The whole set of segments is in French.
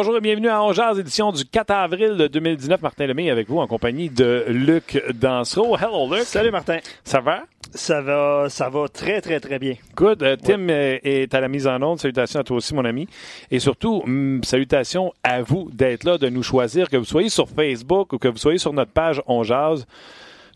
Bonjour et bienvenue à Ongears, édition du 4 avril 2019. Martin Lemay avec vous en compagnie de Luc Dansereau. Hello Luc. Salut Martin. Ça va? Ça va, ça va très, très, très bien. Good. Euh, Tim est à la mise en onde. Salutations à toi aussi, mon ami. Et surtout, mm, salutations à vous d'être là, de nous choisir, que vous soyez sur Facebook ou que vous soyez sur notre page On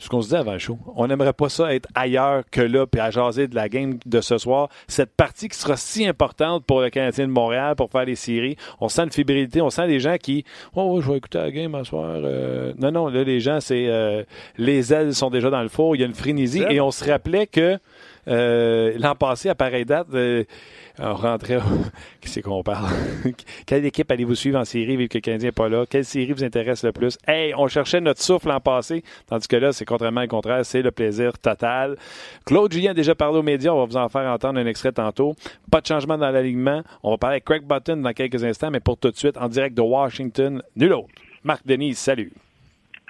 ce qu'on se dit avant le show. On n'aimerait pas ça être ailleurs que là, puis à jaser de la game de ce soir. Cette partie qui sera si importante pour le Canadien de Montréal pour faire les séries. On sent une fébrilité, on sent des gens qui, oh, je vais écouter la game ce soir. Euh. non, non, là, les gens, c'est euh, les ailes sont déjà dans le four. Il y a une frénésie et on se rappelait que euh, l'an passé, à pareille date, on rentrait. C'est qu'on parle? Quelle équipe allez-vous suivre en série, vu que le Canadien n'est pas là? Quelle série vous intéresse le plus? Hey, on cherchait notre souffle l'an passé, tandis que là, c'est contrairement au contraire, c'est le plaisir total. Claude Julien a déjà parlé aux médias, on va vous en faire entendre un extrait tantôt. Pas de changement dans l'alignement. On va parler avec Craig Button dans quelques instants, mais pour tout de suite, en direct de Washington, nul autre. Marc Denis, salut.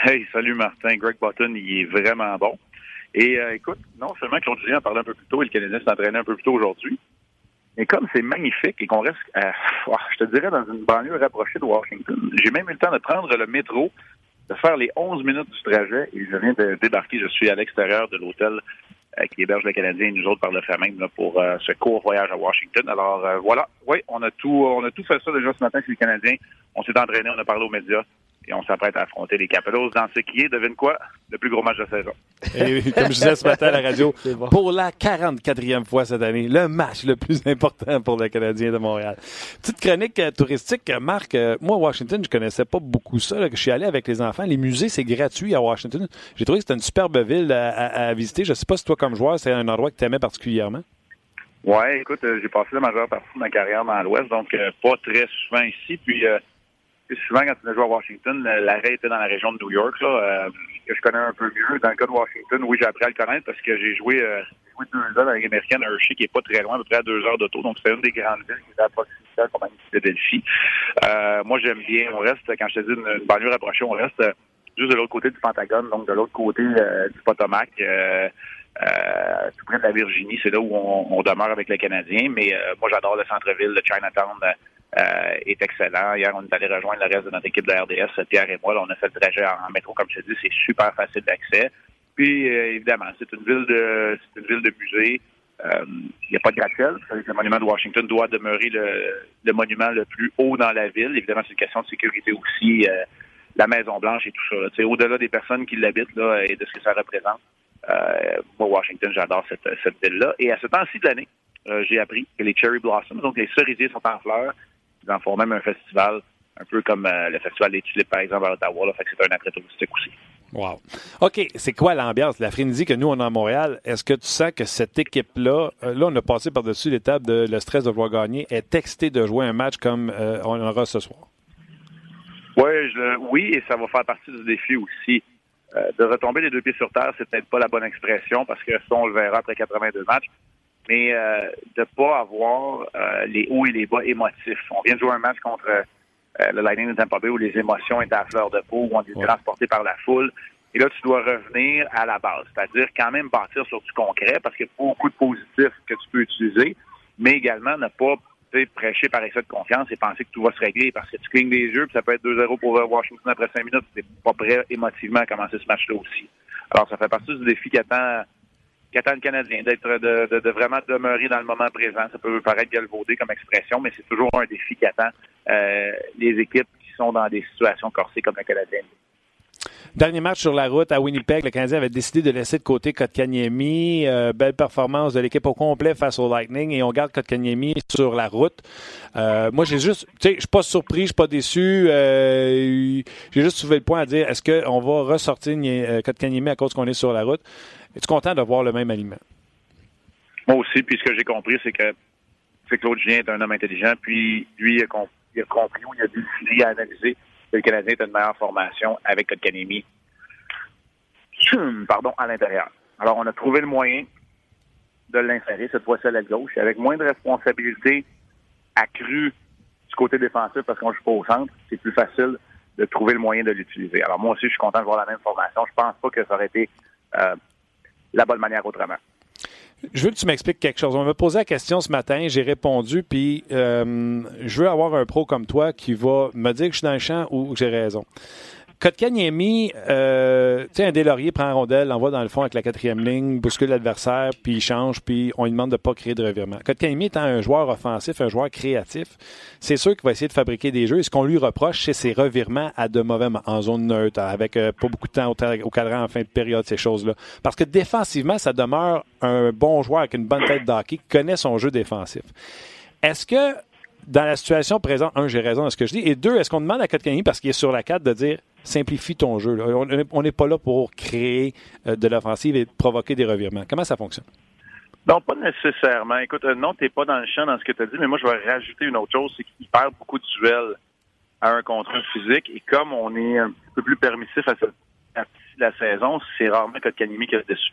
Hey, salut Martin. Greg Button, il est vraiment bon. Et euh, écoute, non seulement Claude Julien a parlé un peu plus tôt et le Canadien s'est entraîné un peu plus tôt aujourd'hui, mais comme c'est magnifique et qu'on reste, je te dirais, dans une banlieue rapprochée de Washington, j'ai même eu le temps de prendre le métro, de faire les 11 minutes du trajet et je viens de débarquer. Je suis à l'extérieur de l'hôtel euh, qui héberge le Canadien et nous autres par le fait même pour euh, ce court voyage à Washington. Alors euh, voilà, oui, on a tout on a tout fait ça déjà ce matin chez les Canadiens. On s'est entraîné, on a parlé aux médias et on s'apprête à affronter les Capitals dans ce qui est, devine quoi, le plus gros match de saison. Et comme je disais ce matin à la radio, pour la 44e fois cette année, le match le plus important pour le Canadien de Montréal. Petite chronique euh, touristique, Marc. Euh, moi, à Washington, je connaissais pas beaucoup ça. je suis allé avec les enfants. Les musées, c'est gratuit à Washington. J'ai trouvé que c'était une superbe ville à, visiter. Je sais pas si toi, comme joueur, c'est un endroit que tu aimais particulièrement. Ouais, écoute, euh, j'ai passé la majeure partie de ma carrière dans l'Ouest, donc pas très souvent ici. Puis souvent, quand tu joué à Washington, l'arrêt était dans la région de New York, là, euh, que je connais un peu mieux. Dans le cas de Washington, oui, j'ai appris à le connaître parce que j'ai joué, euh, deux ans dans la Ligue américaine Hershey, qui est pas très loin, à peu près à deux heures d'auto. Donc, c'est une des grandes villes qui est à proximité comme Philadelphie. Euh, moi, j'aime bien. On reste, quand je te dis une, banlieue rapprochée, on reste juste de l'autre côté du Pentagone, donc de l'autre côté du Potomac. Tout près de la Virginie, c'est là où on, on, demeure avec les Canadiens. Mais moi, j'adore le centre-ville de Chinatown euh, est excellent. Hier, on est allé rejoindre le reste de notre équipe de RDS, Pierre et moi. Là, on a fait le trajet en, métro, comme je te dis, c'est super facile d'accès. Puis, euh, évidemment, c'est une ville de c'est une ville de musée. Euh, il n'y a pas de gratte-ciel. Le monument de Washington doit demeurer le, le, monument le plus haut dans la ville. Évidemment, c'est une question de sécurité aussi. la Maison Blanche et tout ça. Au-delà des personnes qui l'habitent là, et de ce que ça représente. moi, Washington, j'adore cette, cette ville-là. Et à ce temps-ci de l'année, j'ai appris que les cherry blossoms, donc les cerisiers sont en fleurs. Ils en font même un festival, un peu comme euh, le festival des tulipes, par exemple, à Ottawa. Là, fait que c'est un attrait touristique aussi. Wow. OK, c'est quoi l'ambiance, la frénésie que nous, on a à Montréal? Est-ce que tu sens que cette équipe-là, euh, là, on a passé par-dessus l'étape de le stress de vouloir gagner, est texté de jouer un match comme euh, on aura ce soir? Ouais, je, oui, et ça va faire partie du défi aussi. de retomber les deux pieds sur terre, c'est peut-être pas la bonne expression parce que ça, on le verra après 82 matchs mais euh, de pas avoir euh, les hauts et les bas émotifs. On vient de jouer un match contre euh, le Lightning de Tampa Bay où les émotions étaient à fleur de peau, où on est transporté par la foule. Et là, tu dois revenir à la base, c'est-à-dire quand même bâtir sur du concret parce qu'il y a beaucoup de positifs que tu peux utiliser, mais également ne pas prêcher par excès de confiance et penser que tout va se régler parce que tu clignes des yeux puis ça peut être 2-0 pour Washington après 5 minutes. C'est pas prêt émotivement à commencer ce match-là aussi. Alors, ça fait partie du défi qui attend qu'attend le Canadien, d'être de, de, vraiment demeurer dans le moment présent. Ça peut paraître galvaudé comme expression, mais c'est toujours un défi qui attend euh, les équipes qui sont dans des situations corsées comme le Canadien. Dernier match sur la route à Winnipeg, le Canadien avait décidé de laisser de côté Kotkaniemi. Euh, belle performance de l'équipe au complet face au Lightning et on garde Kotkaniemi sur la route. Euh, moi, j'ai juste, tu sais, je suis pas surpris, je suis pas déçu. Euh, j'ai juste soulevé le point à dire, est-ce qu'on va ressortir Kotkaniemi à cause qu'on est sur la route? Es-tu content de voir le même aliment? Moi aussi, puis ce que j'ai compris, c'est que c'est Claude Julien est un homme intelligent, puis lui, il a, il a compris ou il a décidé, il a analysé que le Canadien est une meilleure formation avec Kotkaniemi pardon, à l'intérieur. Alors, on a trouvé le moyen de l'insérer, cette fois-ci à la gauche, avec moins de responsabilités accrues du côté défensif parce qu'on joue pas au centre, c'est plus facile de trouver le moyen de l'utiliser. Alors, moi aussi, je suis content de voir la même formation. Je pense pas que ça aurait été euh, la bonne manière autrement. Je veux que tu m'expliques quelque chose. On m'a posé la question ce matin, j'ai répondu, puis euh, je veux avoir un pro comme toi qui va me dire que je suis dans le champ ou que j'ai raison. Kotkaniemi, euh, tu sais, un Delaurier prend un rondelle, l'envoie dans le fond avec la quatrième ligne, bouscule l'adversaire, puis il change, puis on lui demande de ne pas créer de revirement. Kotkaniemi étant un joueur offensif, un joueur créatif, c'est sûr qu'il va essayer de fabriquer des jeux. Et ce qu'on lui reproche, c'est ses revirements à de mauvais en zone neutre, avec euh, pas beaucoup de temps au, au, cadran en fin de période, ces choses-là. Parce que défensivement, ça demeure un bon joueur avec une bonne tête d'hockey qui connaît son jeu défensif. Est-ce que dans la situation présente, un, j'ai raison dans ce que je dis, et deux, est-ce qu'on demande à Kotkaniemi, parce qu'il est sur la carte, de dire simplifie ton jeu. On n'est pas là pour créer euh, de l'offensive et provoquer des revirements. Comment ça fonctionne? Non, pas nécessairement. Écoute, euh, non, tu n'es pas dans le champ dans ce que tu as dit, mais moi, je vais rajouter une autre chose, c'est qu'il perd beaucoup de duels à un contre un physique. Et comme on est un peu plus permissif à de la saison, c'est rarement que Kanimi qui est dessus.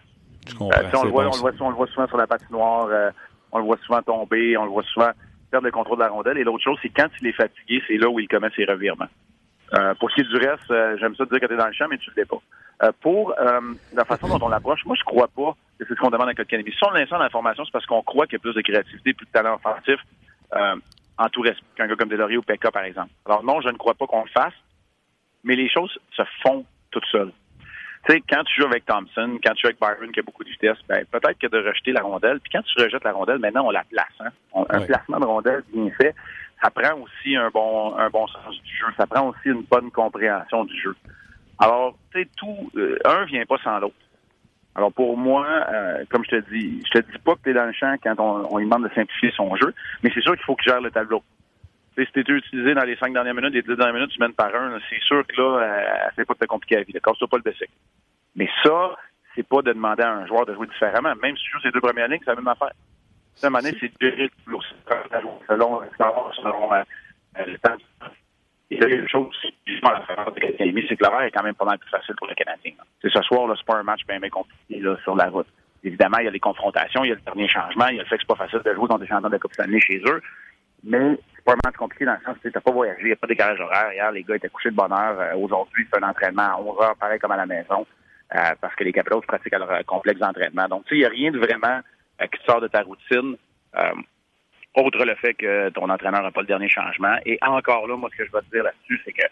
Euh, on, le voit, on, le voit, on, le voit, souvent sur la patinoire, on le voit souvent tomber, on le voit souvent perdre le contrôle de la rondelle. Et l'autre chose, c'est quand il est fatigué, c'est là où il commet ses revirements. Euh, pour ce qui est du reste, euh, j'aime ça dire que tu es dans le champ, mais tu ne l'es pas. Euh, pour la façon dont on l'approche, moi, je crois pas que c'est ce qu'on demande à Kotkaniemi. Si on l'instant l'information, c'est parce qu'on croit qu'il y a plus de créativité, plus de talent offensif en tout respect qu'un gars comme Delaurier ou Pekka, par exemple. Alors non, je ne crois pas qu'on le fasse, mais les choses se font toutes seules. Tu sais, quand tu joues avec Thompson, quand tu joues avec Byron qui a beaucoup de vitesse, ben, peut-être que de rejeter la rondelle. Puis quand tu rejettes la rondelle, maintenant, on la place. Hein? Un placement de rondelle bien fait, ça prend aussi un bon, un bon sens du jeu. Ça prend aussi une bonne compréhension du jeu. Alors, tu sais, tout, euh, un vient pas sans l'autre. Alors pour moi, euh, comme je te dis, je te dis pas que tu es dans le champ quand on, lui demande de simplifier son jeu, mais c'est sûr qu'il faut qu'il gère le tableau. Si tu es utilisé dans les cinq dernières minutes, les dix dernières minutes, tu mènes par un, c'est sûr que là, euh, c'est pas de te compliquer la vie. Casse-toi pas le basic. Mais ça, c'est pas de demander à un joueur de jouer différemment. Même si tu joues ses deux premières lignes, c'est la même affaire. À un moment donné, c'est de selon, selon euh, le temps. Et là, il y a une chose à la de c'est que l'horaire est quand même pas mal plus facile pour le Canadien. C'est ce soir, c'est pas un match bien, bien compliqué là, sur la route. Évidemment, il y a les confrontations, il y a le dernier changement, il y a le fait que c'est pas facile de jouer dans des champions de la Coupe Stanley chez eux. Mais c'est pas match compliqué dans le sens que t'as pas voyagé, il n'y a pas de décalage horaire. Hier, les gars étaient couchés de bonne heure. Euh, aujourd'hui, c'est un entraînement à 11 heures, pareil comme à la maison, euh, parce que les Capitals pratiquent leur complexe d'entraînement. Donc, tu sais, il n'y a rien de vraiment euh, qui sort de ta routine. Euh, autre le fait que ton entraîneur n'a pas le dernier changement. Et encore là, moi, ce que je vais te dire là-dessus, c'est que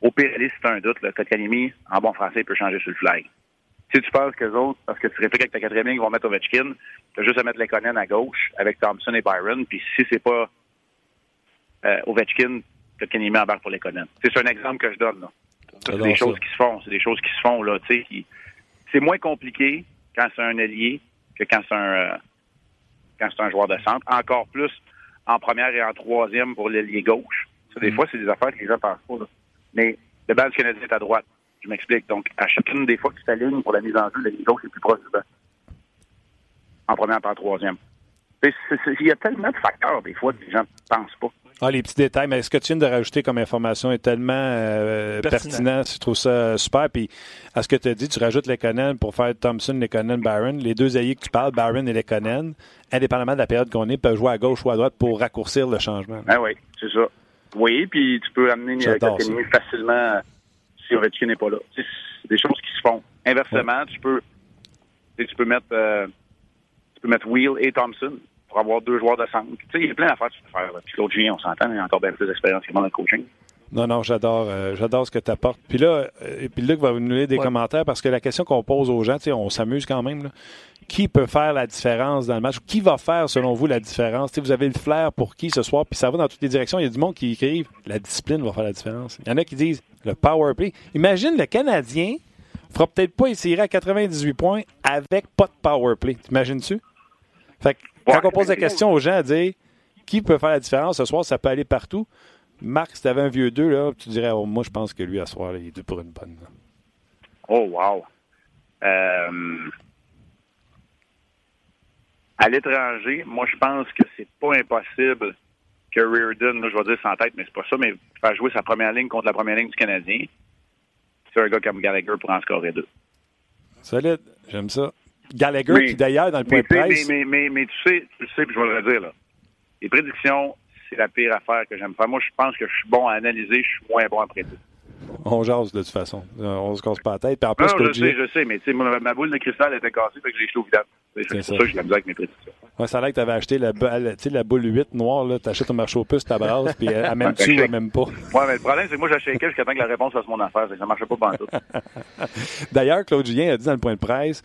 au pire, si tu as un doute, le Kotkaniemi, en bon français, il peut changer sur le flag. Si tu penses que les autres, parce que tu répliques avec ta quatrième ligne, ils vont mettre Ovechkin, tu as juste à mettre Lekonen à gauche avec Thompson et Byron. Puis si c'est pas euh, Ovechkin, Kotkaniemi embarque pour Lekonen. C'est un exemple que je donne. là. C'est des choses qui se font. C'est des choses qui se font. là. Qui... C'est moins compliqué quand c'est un allié que quand c'est un... Euh, quand c'est un joueur de centre. Encore plus en première et en troisième pour l'ailier gauche. Ça, des mm. fois, c'est des affaires que les gens pensent pas. Là. Mais le du Canadien est à droite. Je m'explique. Donc, à chacune des fois que tu t'alignes pour la mise en jeu, l'ailier gauche est plus proche du banc. En première et en troisième. Il y a tellement de facteurs, des fois, que les gens ne pensent pas. Ah, les petits détails, mais ce que tu viens de rajouter comme information est tellement euh, pertinent. Je trouve ça super. Puis, à ce que tu as dit, tu rajoutes les Lekonen pour faire Thompson, Lekonen, Barron. Les deux alliés que tu parles, Barron et Lekonen, indépendamment de la période qu'on est, peuvent jouer à gauche ou à droite pour raccourcir le changement. Ah oui, c'est ça. Oui, puis tu peux amener Kotkaniemi facilement si Ovechkin n'est pas là. C'est des choses qui se font. Inversement, tu peux tu peux mettre euh, tu peux mettre Wheel et Thompson pour avoir deux joueurs de centre. Tu sais, il y a plein d'affaires que tu peux faire. Puis l'autre Julien, on s'entend, il a encore bien plus d'expérience que moi dans le coaching. Non, non, j'adore, euh, j'adore ce que tu apportes. Puis là, euh, et puis Luc va nous lire des commentaires parce que la question qu'on pose aux gens, on s'amuse quand même. Là. Qui peut faire la différence dans le match? Qui va faire, selon vous, la différence? sais, vous avez le flair pour qui ce soir? Puis ça va dans toutes les directions. Il y a du monde qui écrive la discipline va faire la différence. Il y en a qui disent le power play. Imagine le Canadien fera peut-être pas essayer à 98 points avec pas de power play. T'imagines-tu? Fait que quand on pose la question aux gens à dire qui peut faire la différence ce soir, ça peut aller partout. Marc, si tu avais un vieux 2, là, tu dirais, oh, moi, je pense que lui, à ce soir, il est dû pour une bonne. Oh, wow. Euh, à l'étranger, moi, je pense que c'est pas impossible que Reardon, là, je vais dire sans tête, mais c'est pas ça, mais faire jouer sa première ligne contre la première ligne du Canadien. C'est un gars comme Gallagher pour en scorer deux. Solide, j'aime ça. Gallagher, qui d'ailleurs, dans le point de presse... Mais, mais, mais, tu sais, tu sais, puis je vais le redire, là. Les prédictions, c'est la pire affaire que j'aime faire. Moi, je pense que je suis bon à analyser, je suis moins bon à prédire. On jase de toute façon. On se casse pas la tête. Puis en plus, non, je sais, je sais, mais tu sais, ma boule de cristal était cassée, fait que j'ai au vidange. C'est ça. que je l'ai avec mes prédictions. Ouais, ça a l'air que tu avais acheté la, la boule 8 noire, là. T'achètes un marché aux puces, ta brasse, puis elle, même tu elle même pas? Ouais, mais le problème, c'est que moi, j'achète jusqu'à temps que la réponse fasse mon affaire. Ça marchait pas pendant tout. D'ailleurs, Claude Julien a dit dans le point de presse,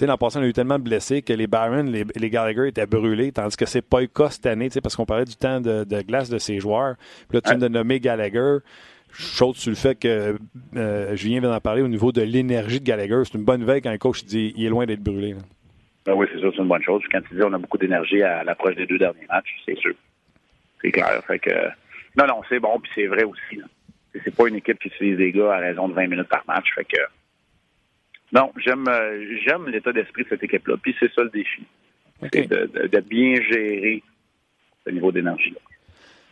sais, l'an passé, on a eu tellement de blessés que les Barons, les, Gallagher étaient brûlés, tandis que c'est pas le cas cette année, parce qu'on parlait du temps de, glace de ces joueurs. Puis là, tu viens de nommer Gallagher. Chose sur le fait que euh, Julien vient d'en parler au niveau de l'énergie de Gallagher. C'est une bonne nouvelle quand un coach dit il est loin d'être brûlé. Ben oui, c'est sûr, c'est une bonne chose. Quand tu dis on a beaucoup d'énergie à l'approche des deux derniers matchs, c'est sûr. C'est clair. Fait que non, non, c'est bon, puis c'est vrai aussi. C'est pas une équipe qui utilise des gars à raison de 20 minutes par match. Fait que non, j'aime euh, j'aime l'état d'esprit de cette équipe-là. Puis c'est ça le défi. C'est de, bien gérer ce niveau d'énergie.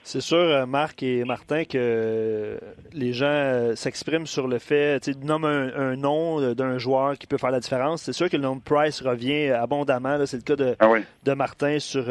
C'est sûr, euh, Marc et Martin, que les gens euh, s'expriment sur le fait, tu nomment un, un nom d'un joueur qui peut faire la différence. C'est sûr que le nom de Price revient abondamment. C'est le cas de, ah de Martin sur,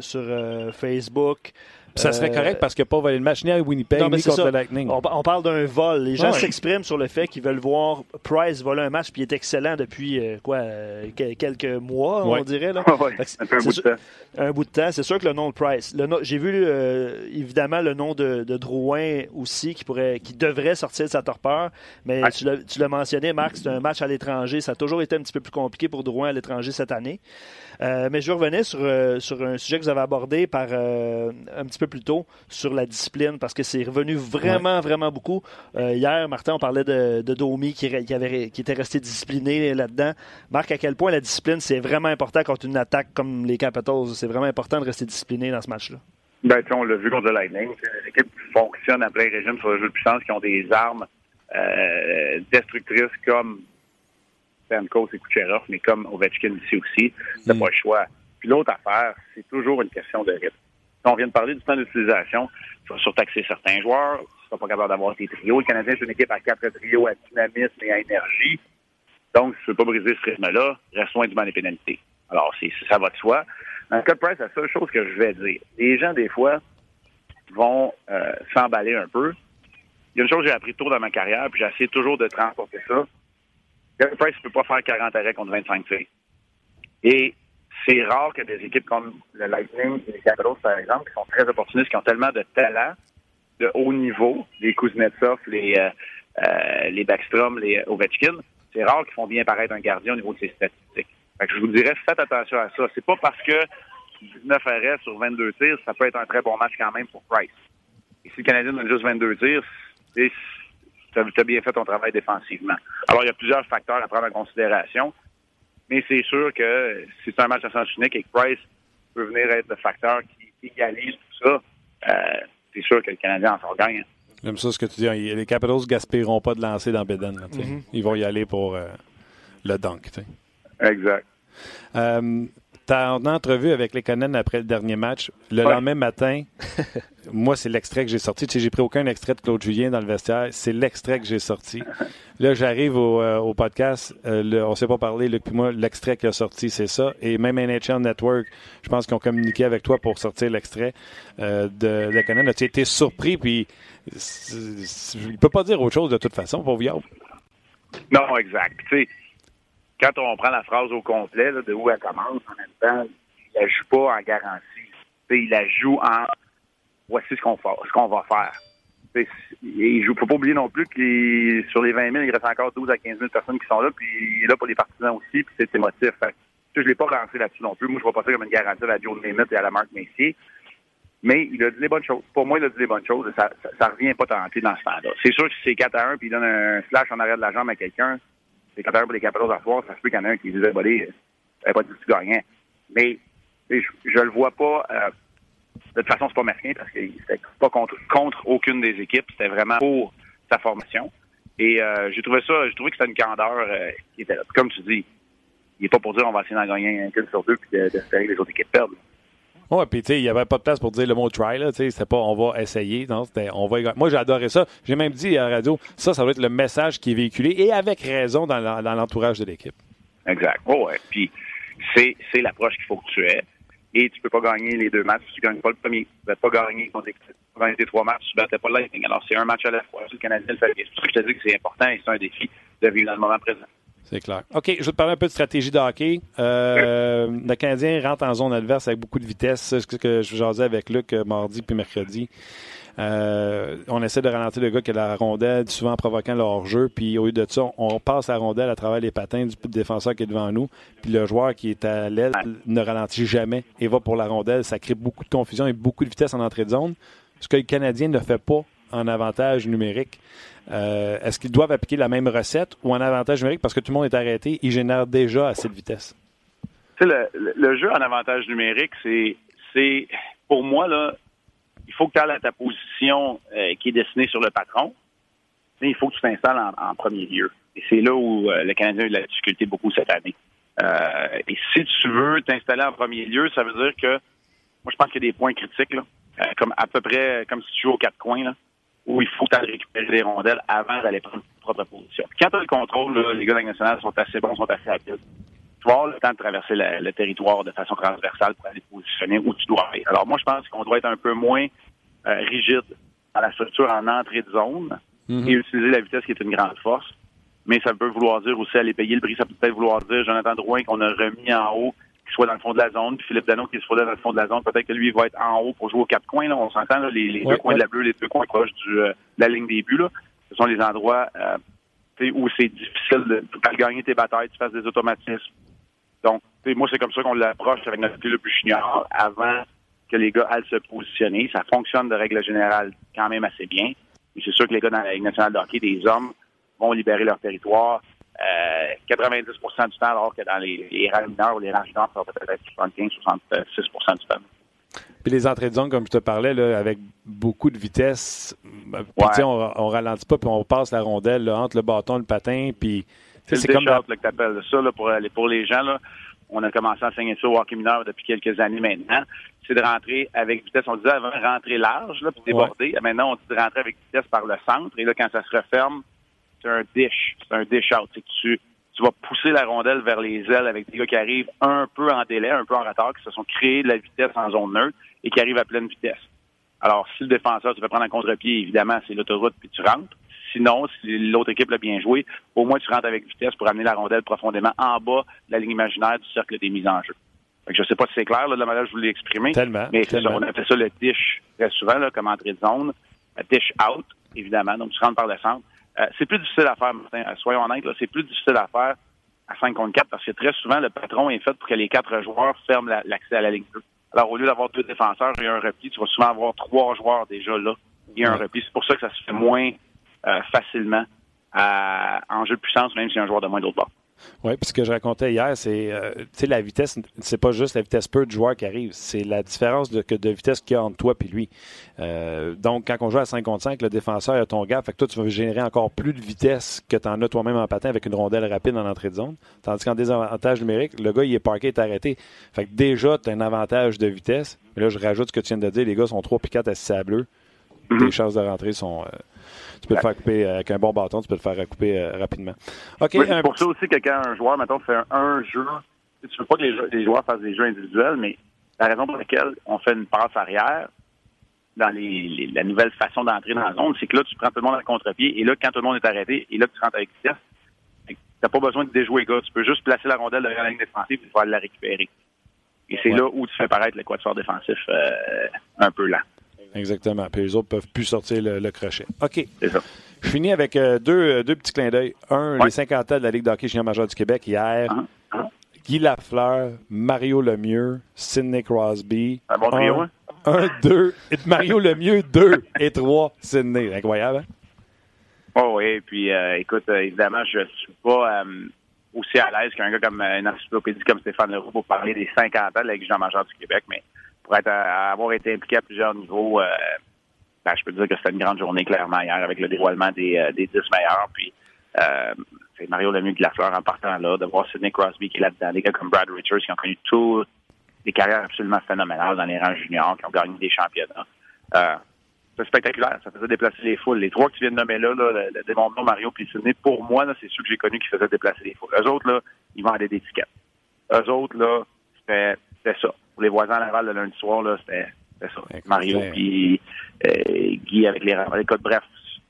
sur Facebook ça serait correct parce qu'il n'a pas volé le match ni à Winnipeg ni contre le Lightning. On, parle d'un vol. Les gens s'expriment sur le fait qu'ils veulent voir Price voler un match, puis il est excellent depuis euh, quoi euh, quelques mois, on dirait. Là. un, bout de temps. un bout de temps. C'est sûr que le nom de Price. J'ai vu euh, évidemment le nom de, Drouin aussi qui pourrait, qui devrait sortir de sa torpeur. Mais tu l'as mentionné, Marc, c'est un match à l'étranger. Ça a toujours été un petit peu plus compliqué pour Drouin à l'étranger cette année. mais je revenais sur, sur un sujet que vous avez abordé par un petit peu plus tôt sur la discipline parce que c'est revenu vraiment, vraiment beaucoup. Euh, hier, Martin, on parlait de, Domi qui, avait, qui était resté discipliné là-dedans. Marc, à quel point la discipline, c'est vraiment important contre une attaque comme les Capitals. C'est vraiment important de rester discipliné dans ce match-là? Ben, on l'a vu contre le Lightning. Les équipes qui fonctionnent à plein régime sur le jeu de puissance, qui ont des armes euh, destructrices comme Stamkos et Kucherov, mais comme Ovechkin ici aussi. C'est mm. pas le choix. Puis l'autre affaire, c'est toujours une question de rythme on vient de parler du temps d'utilisation, tu vas surtaxer certains joueurs, tu seras pas capable d'avoir tes trios. Le Canadien, c'est une équipe à quatre trios à dynamisme et à énergie. Donc, si tu ne veux pas briser ce rythme-là, reste loin du banc des pénalités. Alors, c'est, ça va de soi. Dans le Price, la seule chose que je vais dire, les gens, des fois, vont euh, s'emballer un peu. Il y a une chose que j'ai appris tôt dans ma carrière, puis j'essaie toujours de transporter ça. Gary Price ne peut pas faire 40 arrêts contre 25 tirs. Et c'est rare que des équipes comme le Lightning et les Capitals, par exemple, qui sont très opportunistes, qui ont tellement de talent de haut niveau, les Kuznetsov, les, euh, euh, les Backstrom, les Ovechkin, c'est rare qu'ils font bien paraître un gardien au niveau de ses statistiques. Fait que je vous dirais, faites attention à ça. C'est pas parce que 19 arrêts sur 22 tirs, ça peut être un très bon match quand même pour Price. Et si le Canadien donne juste 22 tirs, tu as bien fait ton travail défensivement. Alors, il y a plusieurs facteurs à prendre en considération. Mais c'est sûr que si c'est un match à sens unique et que Price peut venir être le facteur qui égalise tout ça, euh, c'est sûr que le Canadien en sort gagne. J'aime ça ce que tu dis. Les Capitals ne gaspilleront pas de lancer dans Beden. Mm-hmm. Ils vont y aller pour euh, le dunk. Exact. Euh, en entrevue avec les Conan après le dernier match, le lendemain matin, moi, c'est l'extrait que j'ai sorti. Tu sais, j'ai pris aucun extrait de Claude Julien dans le vestiaire. C'est l'extrait que j'ai sorti. Là, j'arrive au, euh, podcast. Euh, le, on ne s'est pas parlé, Luc puis moi. L'extrait qui a sorti, c'est ça. Et même NHL Network, je pense qu'ils ont communiqué avec toi pour sortir l'extrait euh, de, de Conan. As-tu été surpris? Puis, il peut pas dire autre chose de toute façon, pour Viard. Non, exact. Tu sais, quand on prend la phrase au complet, de où elle commence, en même temps, il la joue pas en garantie. il la joue en voici ce qu'on va faire. Il ne faut pas oublier non plus que sur les 20 000, il reste encore 12 à 15 000 personnes qui sont là, puis il est là pour les partisans aussi, puis c'est émotif. je ne l'ai pas lancé là-dessus non plus. Moi, je vois pas ça comme une garantie à la Joe Namath et à la Marc Messier. Mais il a dit les bonnes choses. Pour moi, il a dit les bonnes choses. Ça, ça, revient pas tenter dans ce temps-là. C'est sûr que si c'est 4 à 1 puis il donne un slash en arrière de la jambe à quelqu'un, c'est 4 à 1 pour les Capitals à soir, ça se peut qu'il y en ait un qui disait, bah, n'avait pas dit que tu gagnais. Mais je, ne le vois pas. Euh, de toute façon, c'est pas mesquin parce que c'était pas contre, contre aucune des équipes. C'était vraiment pour sa formation. Et euh, j'ai trouvé ça, j'ai trouvé que c'était une candeur euh, qui était là. Comme tu dis, il n'est pas pour dire on va essayer d'en gagner un sur deux puis d'espérer que les autres équipes perdent. Oui, puis tu sais, il n'y avait pas de place pour dire le mot try, là. Tu sais, c'était pas on va essayer. Non, c'était on va Moi, j'ai adoré ça. J'ai même dit à la radio, ça, ça doit être le message qui est véhiculé et avec raison dans l'entourage de l'équipe. Exact. Oh, ouais. Puis c'est l'approche qu'il faut que tu aies. et tu peux pas gagner les deux matchs si tu gagnes pas le premier. Tu ne pas gagner contre les, trois matchs, tu battais pas le Lightning. Alors, c'est un match à la fois. Le Canadien le fait. C'est pour ça que je te dis que c'est important et c'est un défi de vivre dans le moment présent. C'est clair. OK, je vais te parler un peu de stratégie de. Euh, le Canadien rentre en zone adverse avec beaucoup de vitesse. C'est ce que je jasais avec Luc euh, mardi puis mercredi. Euh, on essaie de ralentir le gars qui a la rondelle, souvent en provoquant le hors-jeu. Puis au lieu de ça, on passe la rondelle à travers les patins du défenseur qui est devant nous. Puis le joueur qui est à l'aile ne ralentit jamais et va pour la rondelle. Ça crée beaucoup de confusion et beaucoup de vitesse en entrée de zone. Ce que le Canadien ne fait pas en avantage numérique. Euh, est-ce qu'ils doivent appliquer la même recette ou en avantage numérique parce que tout le monde est arrêté, ils génèrent déjà assez de vitesse? Le, le, jeu en avantage numérique, c'est pour moi, là, il faut que tu aies ta position euh, qui est dessinée sur le patron. il faut que tu t'installes en, premier lieu. Et c'est là où euh, le Canadien a eu de la difficulté beaucoup cette année. et si tu veux t'installer en premier lieu, ça veut dire que moi je pense qu'il y a des points critiques, là, comme à peu près comme si tu joues aux quatre coins. Là où il faut aller récupérer les rondelles avant d'aller prendre ta propre position. quand tu as le contrôle, les gars de la nationale sont assez bons, sont assez habiles. Tu vas avoir le temps de traverser le, territoire de façon transversale pour aller positionner où tu dois aller. Alors moi, je pense qu'on doit être un peu moins euh, rigide dans la structure en entrée de zone mhm. et utiliser la vitesse qui est une grande force. Mais ça peut vouloir dire aussi aller payer le prix. Ça peut peut-être vouloir dire Jonathan Drouin qu'on a remis en haut soit dans le fond de la zone, puis Philippe Dano qui se dans le fond de la zone. Peut-être que lui, il va être en haut pour jouer aux quatre coins. Là. On s'entend, les, deux coins de la bleue, les deux coins proches du, euh, de la ligne des buts. Là. Ce sont les endroits euh, où c'est difficile de, de gagner tes batailles, tu fasses des automatismes. Donc, moi, c'est comme ça qu'on l'approche avec notre le plus junior avant que les gars aillent se positionner. Ça fonctionne de règle générale quand même assez bien. Et c'est sûr que les gars dans la Ligue nationale de hockey, des hommes, vont libérer leur territoire, 90% euh, du temps, alors que dans les, les rangs mineurs ou les rangs mineurs, ça va peut-être être 75-66% du temps. Puis les entrées de zone, comme je te parlais, là, avec beaucoup de vitesse, ben, on, on ralentit pas, puis on passe la rondelle entre le bâton et le patin, puis c'est comme le que appelles ça là, pour, pour les gens. Là, on a commencé à enseigner ça au hockey mineur depuis quelques années maintenant. C'est de rentrer avec vitesse. On disait avant rentrer large, là, puis déborder. Maintenant, on dit de rentrer avec vitesse par le centre. Et là, quand ça se referme, c'est un dish, c'est un dish out. C'est que tu, tu vas pousser la rondelle vers les ailes avec des gars qui arrivent un peu en délai, un peu en retard, qui se sont créés de la vitesse en zone neutre et qui arrivent à pleine vitesse. Alors, si le défenseur, tu veux prendre un contre-pied, évidemment, c'est l'autoroute, puis tu rentres. Sinon, si l'autre équipe l'a bien joué, au moins tu rentres avec vitesse pour amener la rondelle profondément en bas de la ligne imaginaire du cercle des mises en jeu. je ne sais pas si c'est clair là, de la manière que je voulais exprimer. Tellement. Mais ça, on appelle ça le dish très souvent là, comme entrée de zone. Dish out, évidemment. Donc, tu rentres par le centre. Euh, c'est plus difficile à faire, Martin. Euh, soyons honnêtes, c'est plus difficile à faire à 5 contre 4 parce que très souvent, le patron est fait pour que les quatre joueurs ferment l'accès à la ligne bleue. Alors, au lieu d'avoir deux défenseurs et un repli, tu vas souvent avoir trois joueurs déjà là et un repli. C'est pour ça que ça se fait moins euh, facilement en jeu de puissance, même si un joueur de moins d'autre bord. Oui, puis ce que je racontais hier, c'est euh, la vitesse, c'est pas juste la vitesse peu du joueur qui arrive, c'est la différence de, de vitesse qu'il y a entre toi et lui. Euh, donc, quand on joue à 5 contre 5, le défenseur a ton gars, fait que toi, tu vas générer encore plus de vitesse que tu en as toi-même en patin avec une rondelle rapide en entrée de zone. Tandis qu'en désavantage numérique, le gars, il est parké, il est arrêté. Fait que déjà, tu as un avantage de vitesse. Mais là, je rajoute ce que tu viens de dire, les gars sont 3 puis 4 assis à bleu. Mm-hmm. Les chances de rentrer sont. Euh, tu peux le faire couper avec un bon bâton, tu peux le faire couper euh, rapidement. OK. Oui, pour ça aussi que quand un joueur, mettons, fait un, jeu, tu veux pas que les, joueurs fassent des jeux individuels, mais la raison pour laquelle on fait une passe arrière dans les, la nouvelle façon d'entrer dans la zone, c'est que là, tu prends tout le monde à contre-pied, et là, quand tout le monde est arrêté, et là, tu rentres avec vitesse, n'as pas besoin de déjouer gars. Tu peux juste placer la rondelle derrière la ligne défensive et pouvoir la récupérer. Et c'est là où tu fais paraître le quatuor défensif euh, un peu lent. Exactement. Puis les autres peuvent plus sortir le, crochet. OK. C'est ça. Je finis avec euh, deux, euh, deux, petits clins d'œil. Un, les 50 ans de la Ligue d'hockey junior major du Québec hier. Uh-huh. Uh-huh. Guy Lafleur, Mario Lemieux, Sidney Crosby. Un bon trio, hein? Un, deux. Mario Lemieux, deux et trois, Sidney. Incroyable, hein? Oh oui, puis euh, écoute, évidemment, je suis pas aussi à l'aise qu'un gars comme une encyclopédie comme Stéphane Leroux pour parler des 50 ans de la Ligue junior major du Québec, mais pour être, avoir été impliqué à plusieurs niveaux, euh, ben, je peux dire que c'était une grande journée clairement hier avec le dévoilement des, euh, des 10 meilleurs. Puis euh, c'est Mario Lemieux de la fleur en partant là, de voir Sidney Crosby qui est là-dedans, des gars comme Brad Richards qui ont connu toutes des carrières absolument phénoménales dans les rangs juniors, qui ont gagné des championnats. c'est spectaculaire, ça faisait déplacer les foules. Les trois que tu viens de nommer là, là le, le Mario puis Sidney, pour moi, là, c'est ceux que j'ai connus qui faisaient déplacer les foules. Eux autres, là, ils vendaient des tickets. Eux autres, là, c'était ça pour les voisins à Laval le lundi soir, là, c'était ça. Mario puis euh, Guy avec les Écoute, bref,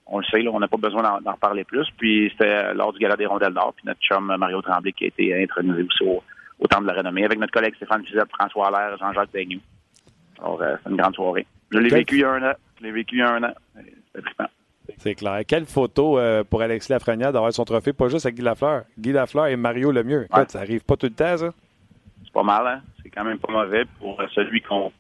on le sait, là, on n'a pas besoin d'en reparler plus. Puis c'était lors du Gala des Rondelles d'Or, puis notre chum Mario Tremblay qui a été intronisé aussi au, au Temple de la Renommée, avec notre collègue Stéphane Fizette, François Allaire, Jean-Jacques Daigneau. Alors, euh, c'est une grande soirée. Je l'ai vécu il y a un an. Je l'ai vécu il y a un an. C'était trippant. C'est clair. Quelle photo euh, pour Alexis Lafrenière d'avoir son trophée, pas juste avec Guy Lafleur. Guy Lafleur et Mario Lemieux. Écoute, ça arrive pas tout le temps, ça? C'est pas mal, hein? C'est quand même pas mauvais pour celui qu'on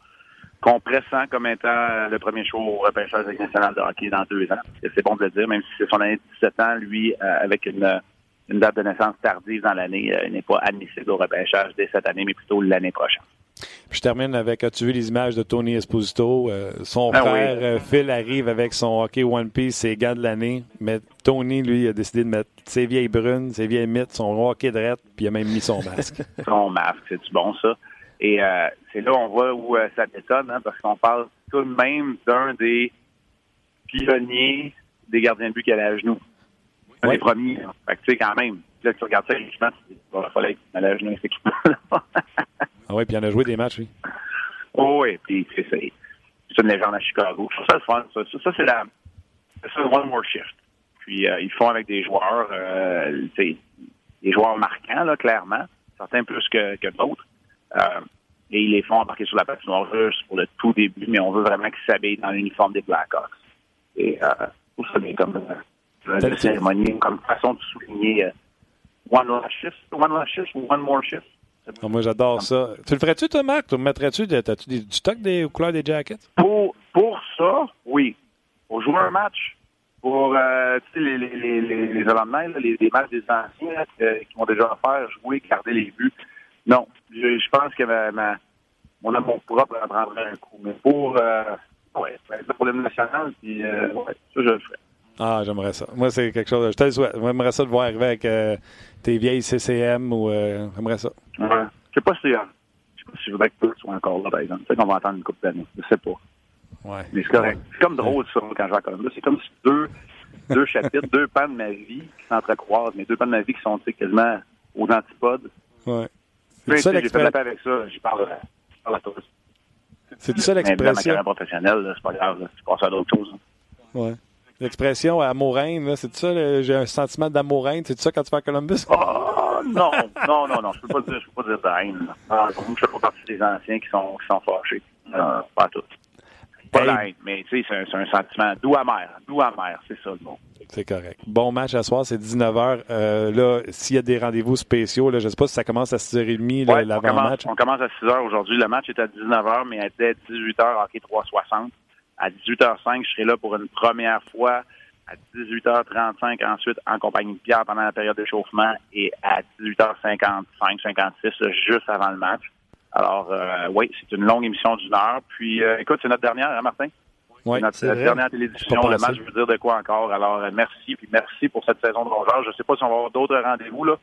qu'on pressent comme étant le premier show au repêchage national de hockey dans deux ans. C'est bon de le dire, même si c'est son année de 17 ans, lui, euh, avec une, une, date de naissance tardive dans l'année, euh, il n'est pas admissible au repêchage dès cette année, mais plutôt l'année prochaine. Je termine avec, as-tu vu les images de Tony Esposito? Euh, son ah frère Phil arrive avec son hockey One Piece, ses gants de l'année, mais Tony, lui, a décidé de mettre ses vieilles brunes, ses vieilles mythes, son hockey de puis il a même mis son masque. son masque, c'est-tu bon ça? Et euh, c'est là on voit où euh, ça détonne, hein, parce qu'on parle tout de même d'un des pionniers des gardiens de but qui allait à genoux. Un des premiers. Fait que tu sais, quand même, là, tu regardes ça, l'équipement, il va falloir qu'il à genoux, cet équipement Ah oui, puis il en a joué des matchs, oui. Oh oui, puis c'est, c'est, une légende à Chicago. Ça, c'est fun. Ça, ça, c'est la c'est one more shift. Puis euh, ils font avec des joueurs, euh, des joueurs marquants, là, clairement. Certains plus que, que d'autres. Euh, et ils les font embarquer sur la patinoire juste pour le tout début, mais on veut vraiment qu'ils s'habillent dans l'uniforme des Blackhawks. Et euh, tout ça bien comme euh, cérémonie, comme façon de souligner euh, one last shift, one last shift ou one more shift. Ah, moi, j'adore ça. Tu le ferais-tu, toi, Marc? Tu mettrais-tu tu du stock des couleurs des jackets? Pour, pour ça, oui. Pour jouer un match, pour euh, les, les, les, les, les Hollandais, les, les matchs des anciens qui vont déjà faire jouer, garder les buts. Non, je, pense que ma, mon amour propre en prendrait un coup. Mais pour, euh, ouais, pour le national, puis, euh, ouais, ça, je le ferais. Ah, j'aimerais ça. Moi, c'est quelque chose. Je te souhaite. J'aimerais ça de voir arriver avec euh, tes vieilles CCM ou. Euh, j'aimerais ça. Ouais. Je sais pas si. Euh, je sais pas si je voudrais que tu sois encore là, par exemple. Peut-être qu'on va attendre une couple d'années. Je sais pas. Ouais. Mais c'est correct. C'est comme drôle, ça, quand je raconte. C'est comme si deux, deux chapitres, deux pans de ma vie qui s'entrecroisent, mais deux pans de ma vie qui sont quasiment aux antipodes. Ouais. C'est ça l'expression. avec ça, je parle, à tous. C'est ça l'expression. Dans ma carrière professionnelle, c'est pas grave, je passe à d'autres choses. Ouais. L'expression amoureinte, c'est ça, j'ai un sentiment d'amouraine, c'est ça quand tu vas à Columbus? Oh, non, non, non, non, je peux pas dire, je peux pas dire de haine. Ah, je fais pas partie des anciens qui sont, qui sont fâchés. Euh, pas tous. Pas la haine, mais tu sais, c'est un, un, sentiment doux amer, doux amer, c'est ça le mot. C'est correct. Bon match à soir, c'est 19h. Euh, là, s'il y a des rendez-vous spéciaux, là, je ne sais pas si ça commence à 6h30 ouais, l'avant-match. On, commence à 6h aujourd'hui. Le match est à 19h, mais dès 18h, hockey 360. À 18h05, je serai là pour une première fois. À 18h35, ensuite, en compagnie de Pierre pendant la période d'échauffement. Et à 18h55, 56, juste avant le match. Alors, euh, oui, c'est une longue émission d'une heure. Puis, euh, écoute, c'est notre dernière, hein, Martin? Oui, notre dernière télévision, le match, je veux dire de quoi encore? Alors, euh, merci, puis merci pour cette saison de rongeur. Je ne sais pas si on va avoir d'autres rendez-vous, là,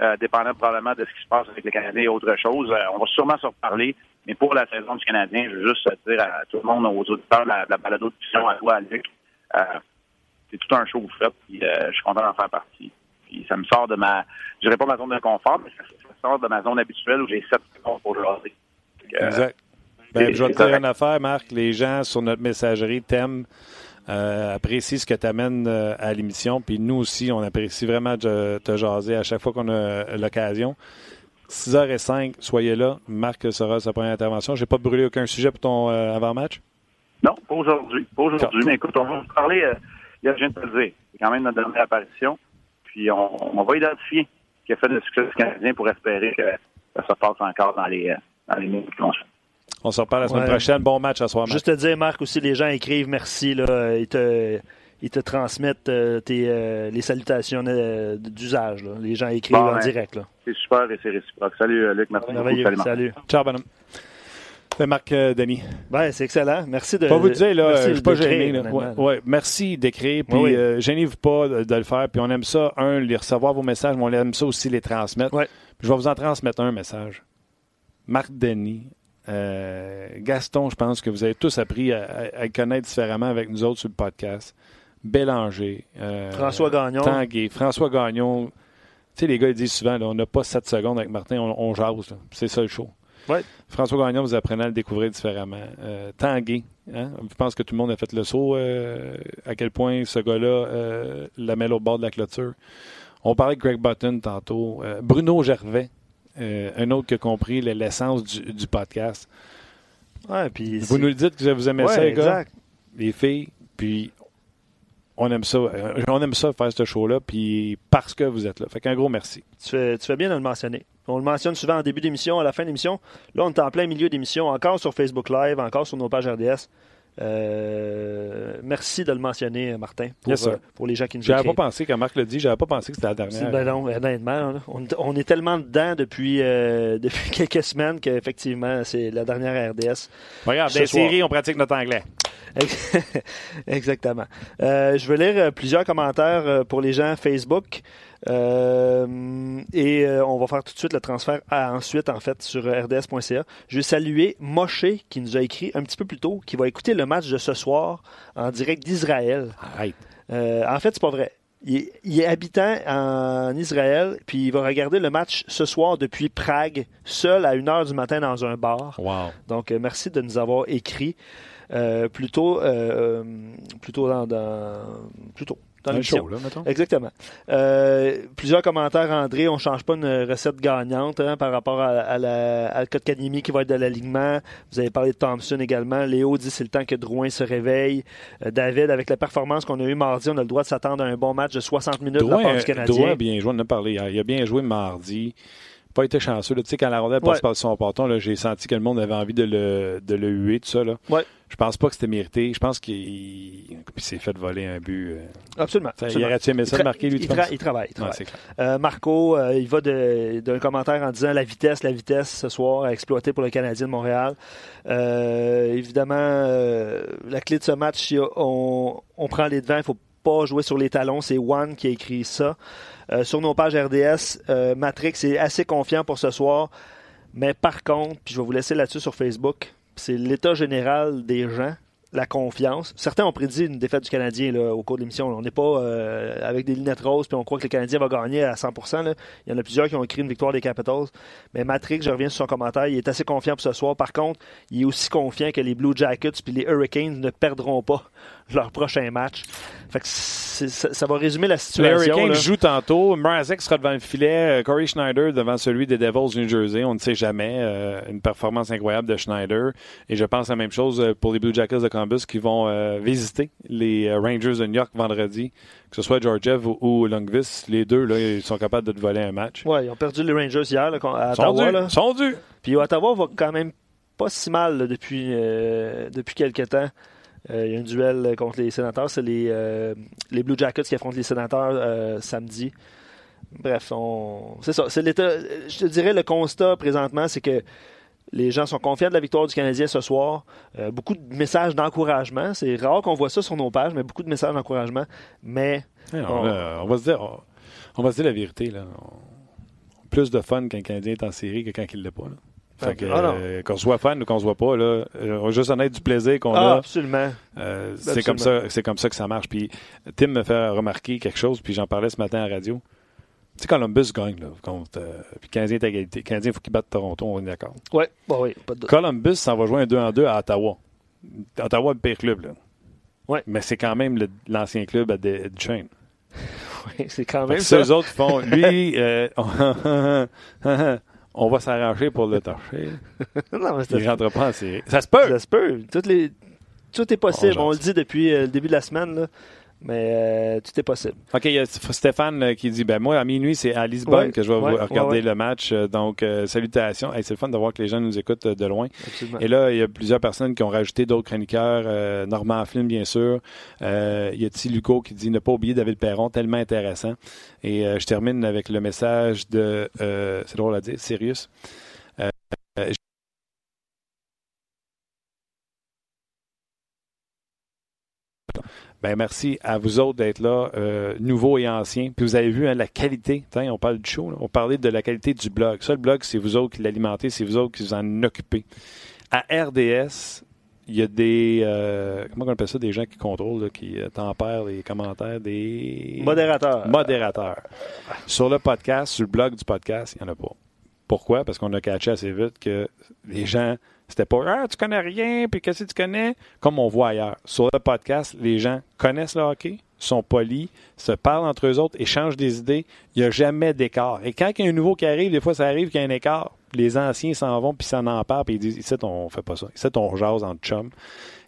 euh, dépendant probablement de ce qui se passe avec les Canadiens et autre chose. Euh, on va sûrement se reparler, mais pour la saison du Canadien, je veux juste dire à tout le monde, aux auditeurs, la, la balado de diffusion à toi, à Luc, euh, c'est tout un show faites, puis je suis content d'en faire partie. Puis ça me sort de ma, je dirais pas ma zone de confort, mais ça, sort de ma zone habituelle où j'ai sept secondes pour jaser. exact. Ben, je vais te dire une affaire, Marc. Les gens sur notre messagerie t'aiment, euh, apprécient ce que tu amènes euh, à l'émission. Puis nous aussi, on apprécie vraiment de te jaser à chaque fois qu'on a l'occasion. 6h05, soyez là. Marc sera sa première intervention. J'ai pas brûlé aucun sujet pour ton euh, avant-match? Non, pas aujourd'hui. Pas aujourd'hui. Mais écoute, on va vous parler, euh, il je viens de te le dire. C'est quand même notre dernière apparition. Puis on, on va identifier ce qui a fait le succès du Canadien pour espérer que ça se passe encore dans les, dans les minutes qui vont on se reparle la semaine prochaine. Bon match à soir. Juste te dire, Marc, aussi, les gens écrivent merci. Là, ils, te, ils te transmettent euh, tes, euh, les salutations euh, d'usage. Les gens écrivent en direct. C'est super et c'est réciproque. Salut, Luc. Merci beaucoup. Salut. Ciao, bonhomme. C'est Marc Denis. Ben, c'est excellent. Merci de. Pas vous dire, là, je suis pas gêné. Ouais, ouais, merci d'écrire. Puis, oui. gênez-vous pas de, le faire. Puis, on aime ça, un, les recevoir vos messages, mais on aime ça aussi les transmettre. Puis, je vais vous en transmettre un message. Marc Denis, euh, Gaston, je pense que vous avez tous appris à, connaître différemment avec nous autres sur le podcast. Bélanger. Euh, François Gagnon. Tanguay, François Gagnon. Tu sais, les gars, ils disent souvent, on n'a pas 7 secondes avec Martin, on, jase. C'est ça le show. François Gagnon, vous apprenez à le découvrir différemment. Euh, Tanguay, hein? je pense que tout le monde a fait le saut euh, à quel point ce gars-là euh, la met au bord de la clôture? On parlait de Greg Button tantôt. Bruno Gervais, un autre qui a compris l'essence du, du podcast. Ouais, puis Vous nous le dites que vous aimez ouais, ça, les gars, les filles, puis on aime ça. euh, On aime ça faire ce show-là, puis parce que vous êtes là. Fait qu'un gros merci. Tu fais, tu fais bien de le mentionner. On le mentionne souvent en début d'émission, à la fin d'émission. Là, on est en plein milieu d'émission, encore sur Facebook Live, encore sur nos pages RDS. Euh, merci de le mentionner, Martin, pour, Yes, euh, pour les gens qui nous J'avais pas pensé, quand Marc l'a dit, j'avais pas pensé que c'était la dernière. Ben non, honnêtement, on, on est tellement dedans depuis, euh, depuis quelques semaines qu'effectivement, c'est la dernière RDS. Regarde, des séries, on pratique notre anglais. Exactement. Euh, je vais lire euh, plusieurs commentaires euh, pour les gens Facebook. Euh, et euh, on va faire tout de suite le transfert à- ensuite, en fait, sur rds.ca. Je vais saluer Moshe qui nous a écrit un petit peu plus tôt, qui va écouter le match de ce soir en direct d'Israël. Arrête. Euh, en fait, c'est pas vrai. Il est, il est habitant en Israël, puis il va regarder le match ce soir depuis Prague, seul à 1h du matin dans un bar. Wow. Donc, merci de nous avoir écrit euh, plus tôt, euh, plus tôt dans, dans, plus tôt dans l'émission. show, là, mettons. Exactement. Euh, plusieurs commentaires, André. On change pas une recette gagnante hein, par rapport à, à la, à Kotkaniemi qui va être de l'alignement. Vous avez parlé de Thompson également. Léo dit c'est le temps que Drouin se réveille. Euh, David, avec la performance qu'on a eue mardi, on a le droit de s'attendre à un bon match de 60 minutes de la part Drouin, du Canadien. Drouin a bien joué, on en a parlé hier. Il a bien joué mardi. Pas été chanceux. là. Tu sais, quand la rondelle passe Ouais. par son porton, j'ai senti que le monde avait envie de le, de le huer, tout ça. Là. Ouais. Je pense pas que c'était mérité. Je pense qu'il il s'est fait voler un but. euh. Absolument. Ça, il aurait-tu aimé ça de marquer, lui, il, tu tra- penses? il travaille. il travaille. Euh, Marco, euh, il va d'un commentaire en disant la vitesse, la vitesse ce soir à exploiter pour le Canadien de Montréal. Euh, évidemment, la clé de ce match, si on, on prend les devants, il faut pas jouer sur les talons. C'est Juan qui a écrit ça. Euh, sur nos pages RDS, euh, Matrix est assez confiant pour ce soir. Mais par contre, puis je vais vous laisser là-dessus sur Facebook, c'est l'état général des gens, la confiance. Certains ont prédit une défaite du Canadien au cours de l'émission. On n'est pas euh, avec des lunettes roses puis on croit que le Canadien va gagner à 100%. là. Il y en a plusieurs qui ont écrit une victoire des Capitals. Mais Matrix, je reviens sur son commentaire, il est assez confiant pour ce soir. Par contre, il est aussi confiant que les Blue Jackets puis les Hurricanes ne perdront pas leur prochain match. Fait que c'est- ça, ça va résumer la Les situation. Hurricanes là. jouent tantôt. Mrazek sera devant le filet. euh, Corey Schneider devant celui des Devils du New Jersey. On ne sait jamais. Euh, une performance incroyable de Schneider. Et je pense la même chose euh, pour les Blue Jackets de Columbus qui vont euh, visiter les Rangers de New York vendredi. Que ce soit Georgiev ou, ou Lundqvist, les deux, là, ils sont capables de te voler un match. Ouais, ils ont perdu les Rangers hier là, à Sont Ottawa. là. Sont dus. Puis Ottawa va quand même pas si mal là, depuis, euh, depuis quelques temps. Euh, il y a un duel contre les sénateurs. C'est les, euh, les Blue Jackets qui affrontent les sénateurs euh, samedi. Bref, on... c'est ça. C'est l'état. Je te dirais le constat présentement, c'est que les gens sont confiants de la victoire du Canadien ce soir. Euh, beaucoup de messages d'encouragement. C'est rare qu'on voit ça sur nos pages, mais beaucoup de messages d'encouragement. Mais On- va se dire, on, on va se dire la vérité. Là. On- plus de fun quand un Canadien est en série que quand il ne l'est pas. Là. Fait que, Ah euh, qu'on soit fan ou qu'on soit pas, là, euh, on va juste en être du plaisir qu'on ah, a. absolument. Euh, c'est comme ça, c'est comme ça que ça marche. Puis Tim me fait remarquer quelque chose, puis j'en parlais ce matin à la radio. Tu sais, Columbus gagne, là, contre, euh, puis Canadien est à égalité. Canadien, il faut qu'il batte Toronto, on est d'accord. Oui, bah oui, pas de. Columbus s'en va jouer un 2 en 2 à Ottawa. Ottawa, le pire club, là. Ouais. Mais c'est quand même l'ancien club à Des- Duchesne. Oui, c'est quand Fait même que ça. ceux autres font, lui, euh, on va s'arranger pour le torcher. non, mais Il c'est- ne rentre pas en série. Ça se peut! Ça se peut. Toutes les... Tout est possible. On le dit depuis euh, le début de la semaine, là. Mais euh, tout est possible. OK, il y a Stéphane euh, qui dit ben moi, à minuit, c'est à Lisbonne Ouais, que je vais ouais, vous regarder ouais, le match. Euh, Donc, euh, salutations. Hey, c'est le fun de voir que les gens nous écoutent euh, de loin. Absolument. Et là, il y a plusieurs personnes qui ont rajouté d'autres chroniqueurs. Euh, Normand Flynn, bien sûr. Euh, il y a T. Luco qui dit ne pas oublier David Perron, tellement intéressant. Et euh, je termine avec le message de, euh, c'est drôle à dire, Sirius. Euh, euh, Ben merci à vous autres d'être là, euh, nouveaux et anciens. Puis vous avez vu hein, la qualité. On parle du show. là. On parlait de la qualité du blog. Ça, le blog, c'est vous autres qui l'alimentez, c'est vous autres qui vous en occupez. À RDS, il y a des euh, comment on appelle ça, des gens qui contrôlent, là, qui euh, tempèrent les commentaires, des Modérateur. modérateurs. Sur le podcast, sur le blog du podcast, il n'y en a pas. Pourquoi? Parce qu'on a catché assez vite que les gens, c'était pas Ah, tu connais rien, puis qu'est-ce que tu connais? Comme on voit ailleurs. Sur le podcast, les gens connaissent le hockey, sont polis, se parlent entre eux autres, échangent des idées. Il n'y a jamais d'écart. Et quand il y a un nouveau qui arrive, des fois, ça arrive qu'il y a un écart. Les anciens s'en vont, puis ça en parle, puis ils disent Ici, on fait pas ça. Ici, on jase entre chums.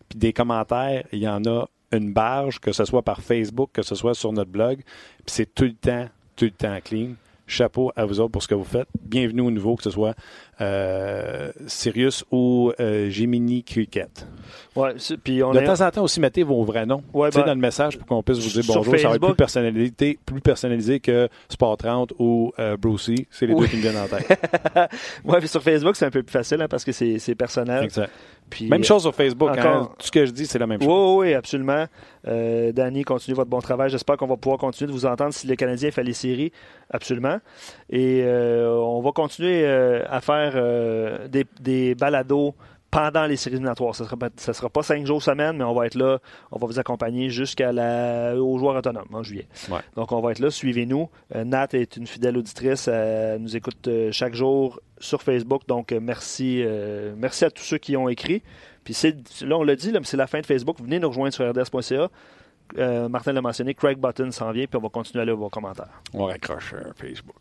Puis des commentaires, il y en a une barge, que ce soit par Facebook, que ce soit sur notre blog. Puis c'est tout le temps, tout le temps clean. Chapeau à vous autres pour ce que vous faites. Bienvenue au nouveau, que ce soit Sirius ou euh, Gemini Cricket. Ouais, puis on de est... temps en temps aussi, mettez vos vrais noms Ouais, ben, dans le message pour qu'on puisse vous dire bonjour. Ça va être plus Facebook. personnalisé, plus personnalisé que Sport 30 ou euh, Brucey. C'est les Oui. deux qui me viennent en tête. ouais, puis sur Facebook, c'est un peu plus facile hein, parce que c'est personnel. Exact. Puis, Même chose sur Facebook. encore- hein. Tout ce que je dis, c'est la même chose. Oui, oui, absolument. Euh, Danny, continuez votre bon travail. J'espère qu'on va pouvoir continuer de vous entendre si le Canadien fait les séries. Absolument. Et euh, on va continuer euh, à faire euh, des, des balados pendant les séries éliminatoires. Ce ne sera, pas- ça sera pas cinq jours semaine, mais on va être là. On va vous accompagner jusqu'à la, aux joueurs autonomes en juillet. Ouais. Donc, on va être là. Suivez-nous. Euh, Nat est une fidèle auditrice. Elle nous écoute euh, chaque jour sur Facebook. Donc, euh, merci, euh, merci à tous ceux qui ont écrit. Puis là, on l'a dit, c'est la fin de Facebook. Venez nous rejoindre sur rds.ca. Euh, Martin l'a mentionné, Craig Button s'en vient, puis on va continuer à lire vos commentaires. On raccroche euh, Facebook.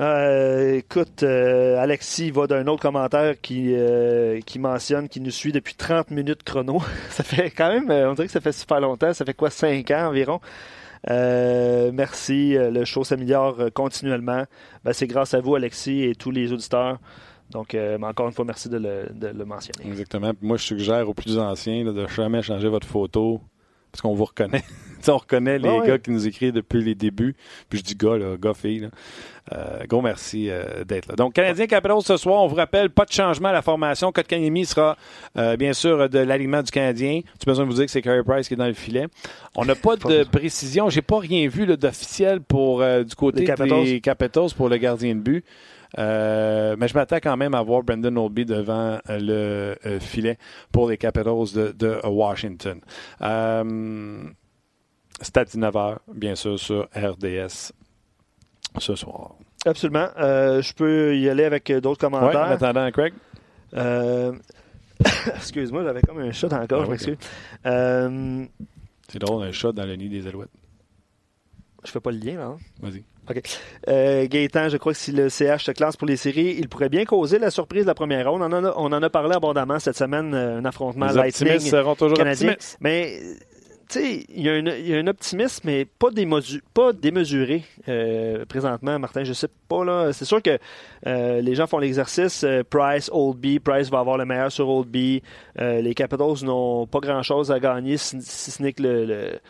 Euh, écoute, euh, Alexis va d'un autre commentaire qui, euh, qui mentionne qu'il nous suit depuis 30 minutes chrono. ça fait quand même, euh, on dirait que ça fait super longtemps. Ça fait quoi, 5 ans environ? Merci. Le show s'améliore continuellement. Ben, c'est grâce à vous, Alexis, et tous les auditeurs. Donc, mais encore une fois, merci de le, de le mentionner. Exactement. Moi, je suggère aux plus anciens là, de jamais changer votre photo parce qu'on vous reconnaît. On reconnaît les Ouais, ouais. gars qui nous écrivent depuis les débuts. Puis je dis gars, là, gars, fille. Là. Euh, gros merci euh, d'être là. Donc, Canadien Capitals ce soir, on vous rappelle, pas de changement à la formation. Kotkaniemi sera euh, bien sûr de l'alignement du Canadien. Tu besoin de vous dire que c'est Carey Price qui est dans le filet. On n'a pas de précision. J'ai pas rien vu d'officiel pour euh, du côté Des des Capitals. Capitals pour le gardien de but. Euh, mais je m'attends quand même à voir Brendan Olby devant euh, le euh, filet pour les Capitals de, de Washington. Euh, c'est à 19h, bien sûr, sur RDS ce soir. Absolument. Euh, je peux y aller avec euh, d'autres Ouais, en commentaires. attendant, Craig. Euh, Excuse-moi, j'avais comme un chat corps, Ah, je ok. m'excuse. Euh, C'est drôle, un chat dans le nid des alouettes. je fais pas le lien, là. hein? Vas-y. Euh, Gaétan, je crois que si le CH se classe pour les séries, il pourrait bien causer la surprise de la première ronde. On en a, on en a parlé abondamment cette semaine, euh, un affrontement Les Lightning seront toujours canadien. optimistes. Mais, euh, sais, il y, a un- il y a un optimisme, mais pas, pas démesuré euh, présentement, Martin. Je sais pas, là. C'est sûr que euh, les gens font l'exercice. euh, Price, Oldby. Price va avoir le meilleur sur Oldby. Euh, les Capitals n'ont pas grand-chose à gagner, si, si ce n'est que le. le-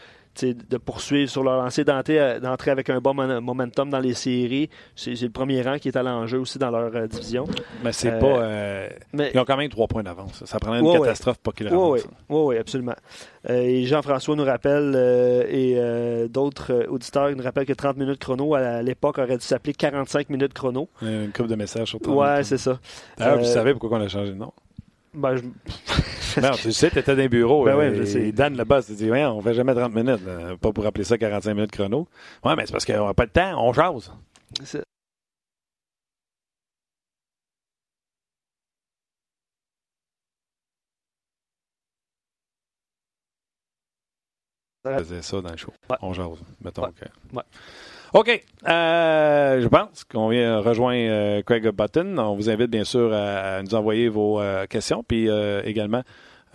de poursuivre sur leur lancée, d'entrer d'entrer avec un bon momentum dans les séries. C'est le premier rang qui est à l'enjeu aussi dans leur euh, division. Mais c'est Euh, pas. euh, Mais, Ils ont quand même trois points d'avance. Ça prendrait une Ouais, ouais. catastrophe pour qu'ils le Oui, oui, oui, oui, absolument. Euh, et Jean-François nous rappelle, euh, et euh, d'autres euh, auditeurs nous rappellent que 30 minutes chrono, à, l'époque, aurait dû s'appeler 45 minutes chrono. Une coupe de messages sur ton Ouais, c'est ça. D'ailleurs, Euh, vous savez pourquoi on a changé de nom? Ben, je- Non, tu sais, t'étais dans un bureau. Ben euh, ouais, je et sais. Dan, le boss, il dit, ouais, on fait jamais 30 minutes. là. Pas pour appeler ça 45 minutes chrono. Ouais, mais c'est parce qu'on n'a pas le temps, on jase. c'est- On faisait ça dans le show. Ouais. On jase, mettons. Ouais. que- Ouais. OK. Euh, je pense qu'on vient rejoindre euh, Craig Button. On vous invite bien sûr à, à nous envoyer vos euh, questions, puis également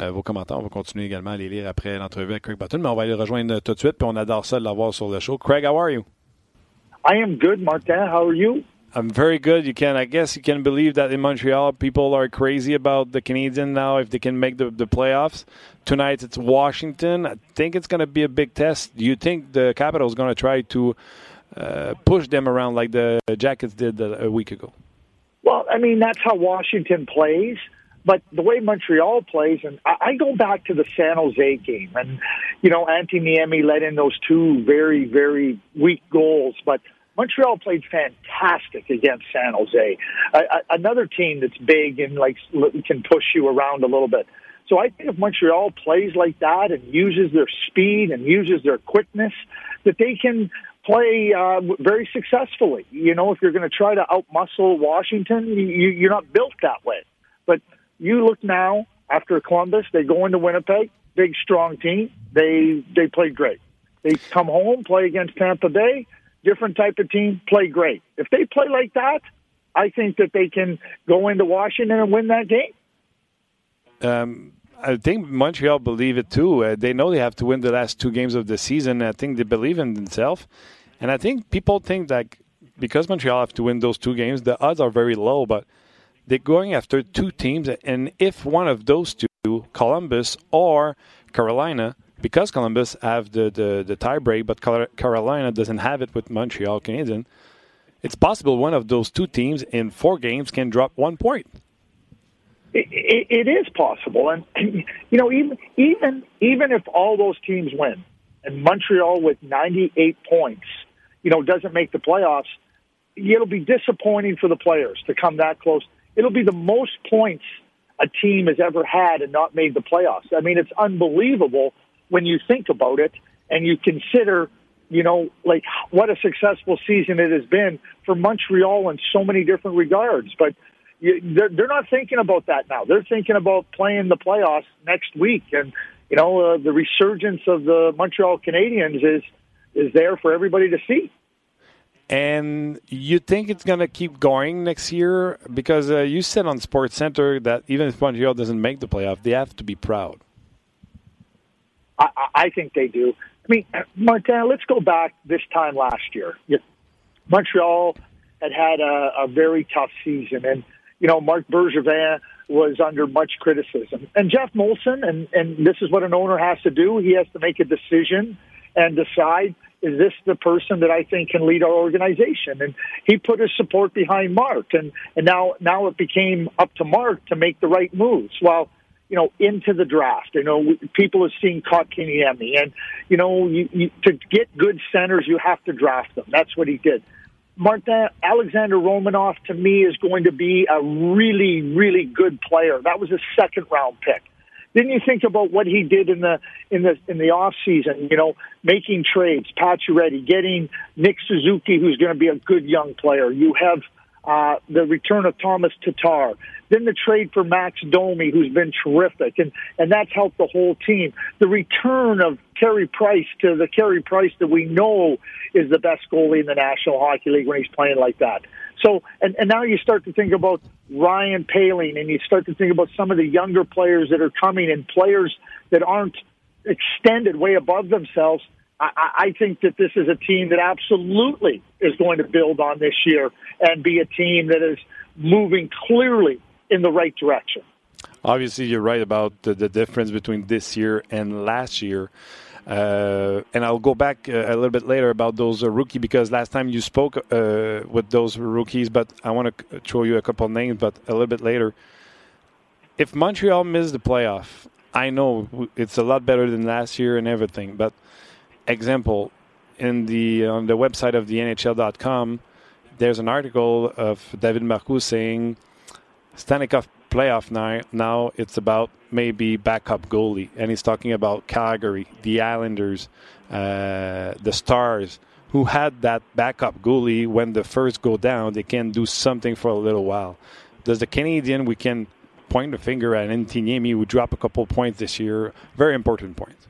euh, vos commentaires. On va continuer également à les lire après l'entrevue avec Craig Button, mais on va le rejoindre tout de suite, puis on adore ça de l'avoir sur le show. Craig, how are you? I am good, Martin. How are you? I'm very good. You can, I guess, you can believe that in Montreal, people are crazy about the Canadian now if they can make the, the playoffs. Tonight it's Washington. I think it's going to be a big test. Do you think the Capitals going to try to uh, push them around like the Jackets did a week ago? Well, I mean, that's how Washington plays. But the way Montreal plays, and I, I go back to the San Jose game, and, you know, Antti Niemi let in those two very, very weak goals. But Montreal played fantastic against San Jose, a, a, another team that's big and like can push you around a little bit. So I think if Montreal plays like that and uses their speed and uses their quickness, that they can play uh, very successfully. You know, if you're going to try to outmuscle Washington, you, you're not built that way. But you look now after Columbus, they go into Winnipeg, big strong team. They they played great. They come home, play against Tampa Bay, different type of team, play great. If they play like that, I think that they can go into Washington and win that game. Um, I think Montreal believe it too. Uh, they know they have to win the last two games of the season. I think they believe in themselves, and I think people think that because Montreal have to win those two games, the odds are very low. But they're going after two teams, and if one of those two, Columbus or Carolina, because Columbus have the the, the tie break, but Carolina doesn't have it with Montreal Canadiens, it's possible one of those two teams in four games can drop one point. It, it, it is possible, and you know, even even even if all those teams win, and Montreal with 98 points, you know, doesn't make the playoffs, it'll be disappointing for the players to come that close. It'll be the most points a team has ever had and not made the playoffs. I mean, it's unbelievable when you think about it and you consider, you know, like what a successful season it has been for Montreal in so many different regards. But you, they're, they're not thinking about that now. They're thinking about playing the playoffs next week. And, you know, uh, the resurgence of the Montreal Canadiens is, is there for everybody to see. And you think it's going to keep going next year? Because uh, you said on Sports Center that even if Montreal doesn't make the playoff, they have to be proud. I, I think they do. I mean, Montana, let's go back this time last year. Montreal had had a, a very tough season, and you know Marc Bergevin was under much criticism. And Jeff Molson, and and this is what an owner has to do. He has to make a decision and decide is this the person that I think can lead our organization? And he put his support behind Mark, and and now now it became up to Mark to make the right moves. Well, you know, into the draft. You know, people have seen Kotkaniemi, and you know, you, you, to get good centers, you have to draft them. That's what he did. Martin uh, Alexander Romanov to me is going to be a really, really good player. That was a second round pick. Didn't you think about what he did in the in the in the off season? You know, making trades, Pacioretty, getting Nick Suzuki, who's going to be a good young player. You have uh, the return of Thomas Tatar, then the trade for Max Domi, who's been terrific, and and that's helped the whole team. The return of Carey Price to the Carey Price that we know is the best goalie in the National Hockey League when he's playing like that. So, and, and now you start to think about Ryan Poehling, and you start to think about some of the younger players that are coming, and players that aren't extended way above themselves. I, I think that this is a team that absolutely is going to build on this year and be a team that is moving clearly in the right direction. Obviously, you're right about the, the difference between this year and last year. Uh, and I'll go back uh, a little bit later about those uh, rookie because last time you spoke uh, with those rookies, but I want to show you a couple names, but a little bit later. If Montreal missed the playoff, I know it's a lot better than last year and everything, but example in the on the website of the NHL.com, there's an article of David Marcoux saying Cup playoff now, now it's about maybe backup goalie. And he's talking about Calgary, the Islanders, uh, the Stars, who had that backup goalie when the first go down, they can do something for a little while. Does the Canadian, we can point the finger at Antiniemi, who dropped a couple points this year, very important points.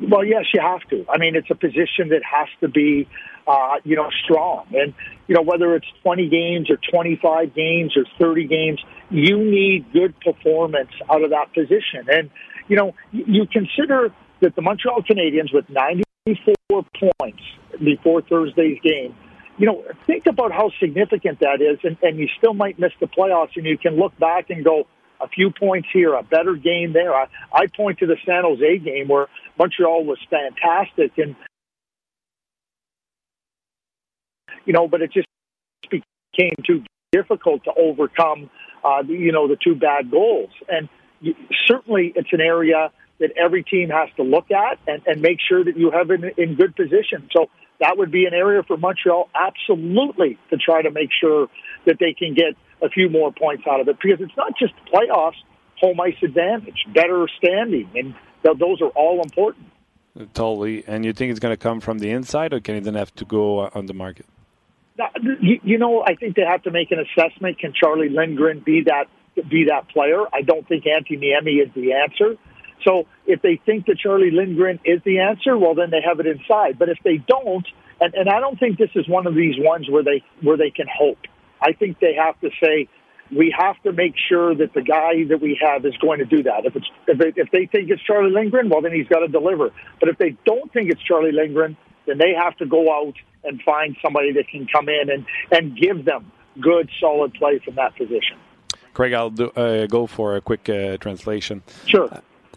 Well, yes, you have to. I mean, it's a position that has to be, uh, you know, strong. And, you know, whether it's 20 games or 25 games or 30 games, you need good performance out of that position. And, you know, you consider that the Montreal Canadiens with 94 points before Thursday's game, you know, think about how significant that is. And, and you still might miss the playoffs and you can look back and go, a few points here, a better game there. I, I point to the San Jose game where Montreal was fantastic and you know, but it just became too difficult to overcome, uh, you know, the two bad goals. And certainly, it's an area that every team has to look at and, and make sure that you have it in, in good position. So that would be an area for Montreal absolutely to try to make sure that they can get a few more points out of it because it's not just playoffs, home ice advantage, better standing, and those are all important. Totally. And you think it's going to come from the inside, or Canadian have to go on the market? You, know, I think they have to make an assessment. Can Charlie Lindgren be that be that player? I don't think Antti Niemi is the answer. So if they think that Charlie Lindgren is the answer, well, then they have it inside. But if they don't, and, and I don't think this is one of these ones where they where they can hope. I think they have to say we have to make sure that the guy that we have is going to do that. If it's if they, if they think it's Charlie Lindgren, well then he's got to deliver. But if they don't think it's Charlie Lindgren, then they have to go out and find somebody that can come in and and give them good solid play from that position. Craig, I'll do, uh, go for a quick uh, translation. Sure.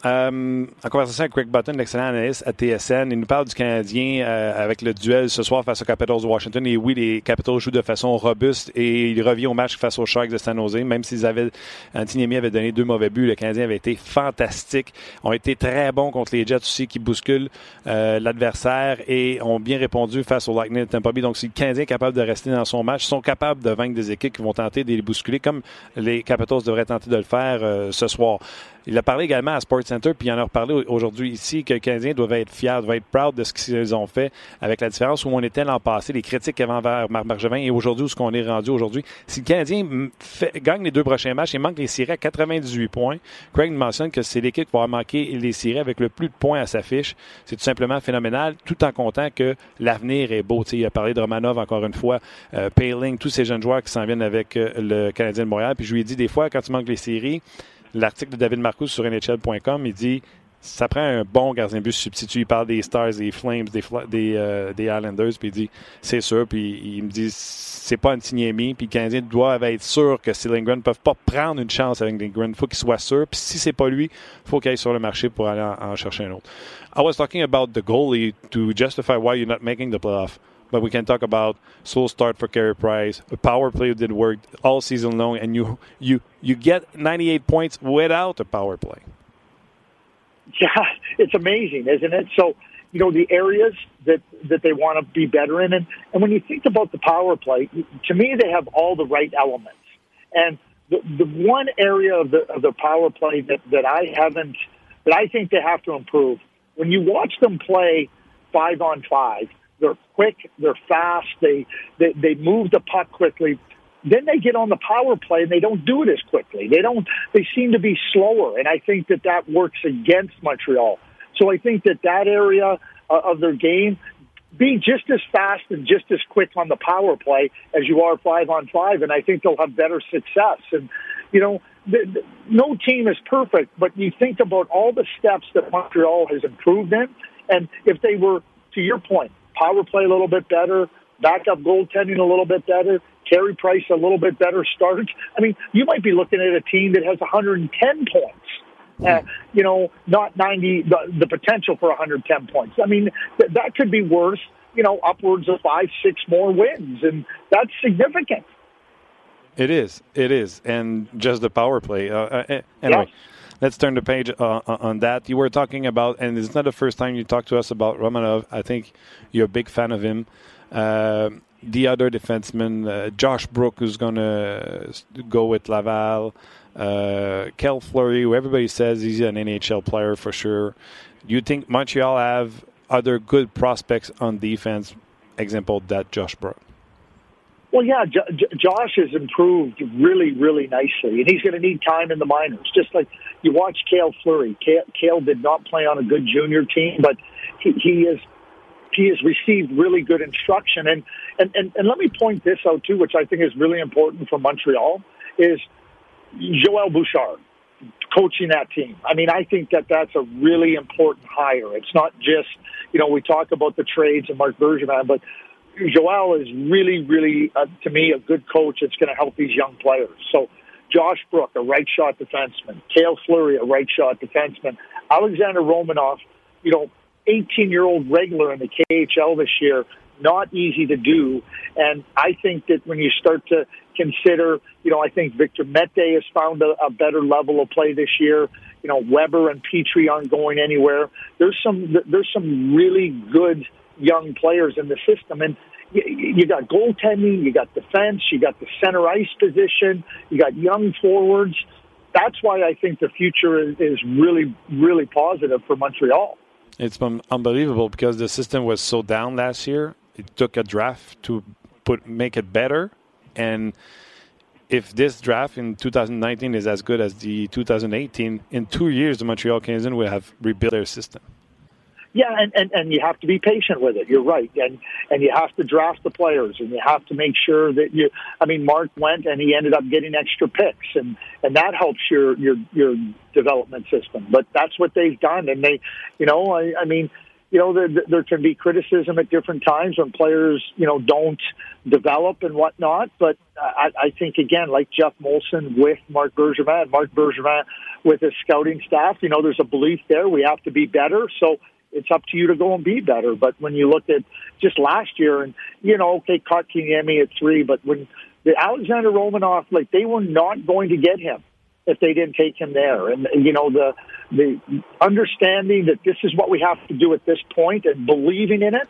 Euh, en conversation avec Craig Button, l'excellent analyste à TSN, il nous parle du Canadien euh, avec le duel ce soir face aux Capitals de Washington. Et oui, les Capitals jouent de façon robuste et il revient au match face aux Sharks de San Jose. Même s'ils avaient, Antiniemi avait donné deux mauvais buts, le Canadien avait été fantastique. Ont été très bons contre les Jets aussi qui bousculent euh, l'adversaire et ont bien répondu face au Lightning de Tampa Bay. Donc, si le Canadien est capable de rester dans son match, sont capables de vaincre des équipes qui vont tenter de les bousculer comme les Capitals devraient tenter de le faire ce soir. Il a parlé également à Sports Center, puis il en a reparlé aujourd'hui ici, que les Canadiens doivent être fiers, doivent être proud de ce qu'ils ont fait avec la différence où on était l'an passé, les critiques avait envers Marc Bergevin et aujourd'hui où ce qu'on est rendu aujourd'hui. Si le Canadien gagne les deux prochains matchs, il manque les séries à 98 points. Craig mentionne que c'est l'équipe qui va manquer les séries avec le plus de points à sa fiche. C'est tout simplement phénoménal, tout en comptant que l'avenir est beau. il a parlé de Romanov encore une fois, euh, tous ces jeunes joueurs qui s'en viennent avec euh, le Canadien de Montréal. Puis je lui ai dit des fois, quand tu manques les séries, l'article de David Marcus sur NHL.com, il dit ça prend un bon gardien de but substitut. Il parle des Stars, des Flames, des, des, euh, des Islanders, puis il dit c'est sûr, puis il me dit c'est pas un Tiniemi, puis les Canadiens doivent être sûrs que si Lindgren ne peuvent pas prendre une chance avec Lindgren. Il faut qu'il soit sûr, puis si c'est pas lui, il faut qu'il aille sur le marché pour aller en, en, chercher un autre. I was talking about the goalie to justify why you're not making the playoff. But we can talk about slow start for Carey Price. A power play did work all season long, and you you you get 98 points without a power play. Yeah, it's amazing, isn't it? So you know the areas that that they want to be better in, and and when you think about the power play, to me they have all the right elements. And the the one area of the of the power play that that I haven't that I think they have to improve when you watch them play five on five they're quick. They're fast. They, they, they move the puck quickly. Then they get on the power play and they don't do it as quickly. They don't, they seem to be slower. And I think that that works against Montreal. So I think that that area uh, of their game, being just as fast and just as quick on the power play as you are five on five, and I think they'll have better success. And, you know, the, the, no team is perfect, but you think about all the steps that Montreal has improved in, and if they were, to your point, power play a little bit better, backup goaltending a little bit better, Carey Price a little bit better start. I mean, you might be looking at a team that has 110 points. Uh, you know, not 90, the, the potential for 110 points. I mean, th- that could be worse, you know, upwards of five, six more wins, and that's significant. It is. It is. And just the power play. Uh, uh anyway. Let's turn the page uh, uh, on that. You were talking about, and it's not the first time you talked to us about Romanov. I think you're a big fan of him. Uh, the other defenseman, uh, Josh Brook, who's going to go with Laval. Uh, Kel Fleury, who everybody says he's an NHL player for sure. You think Montreal have other good prospects on defense? Example that Josh Brook. Well, yeah, J- J- Josh has improved really, really nicely, and he's going to need time in the minors. Just like you watch Kale Fleury. Kale, Kale did not play on a good junior team, but he, he is he has received really good instruction. And, and and and let me point this out too, which I think is really important for Montreal, is Joel Bouchard coaching that team. I mean, I think that that's a really important hire. It's not just, you know, we talk about the trades and Mark Bergevin, but Joel is really, really, uh, to me, a good coach that's going to help these young players. So Josh Brook, a right shot defenseman, Kale Fleury, a right shot defenseman, Alexander Romanov, you know, 18 year old regular in the KHL this year, not easy to do. And I think that when you start to consider, you know, I think Victor Mete has found a, a better level of play this year. You know, Weber and Petrie aren't going anywhere. There's some, there's some really good young players in the system. And you, you got goaltending, you got defense, you got the center ice position, you got young forwards. That's why I think the future is, is really, really positive for Montreal. It's unbelievable because the system was so down last year. It took a draft to put make it better, and if this draft in 2019 is as good as the 2018, in two years the Montreal Canadiens will have rebuilt their system. Yeah, and, and, and you have to be patient with it. You're right. And and you have to draft the players and you have to make sure that you I mean Mark went and he ended up getting extra picks and, and that helps your, your your development system. But that's what they've done and they you know, I, I mean you know, there, there can be criticism at different times when players, you know, don't develop and whatnot. But I, I think again, like Jeff Molson with Mark Bergevin, Mark Bergevin with his scouting staff, you know, there's a belief there we have to be better. So it's up to you to go and be better. But when you look at just last year, and you know, okay, Kotkaniemi at three, but when the Alexander Romanov, like they were not going to get him if they didn't take him there, and you know the the understanding that this is what we have to do at this point and believing in it.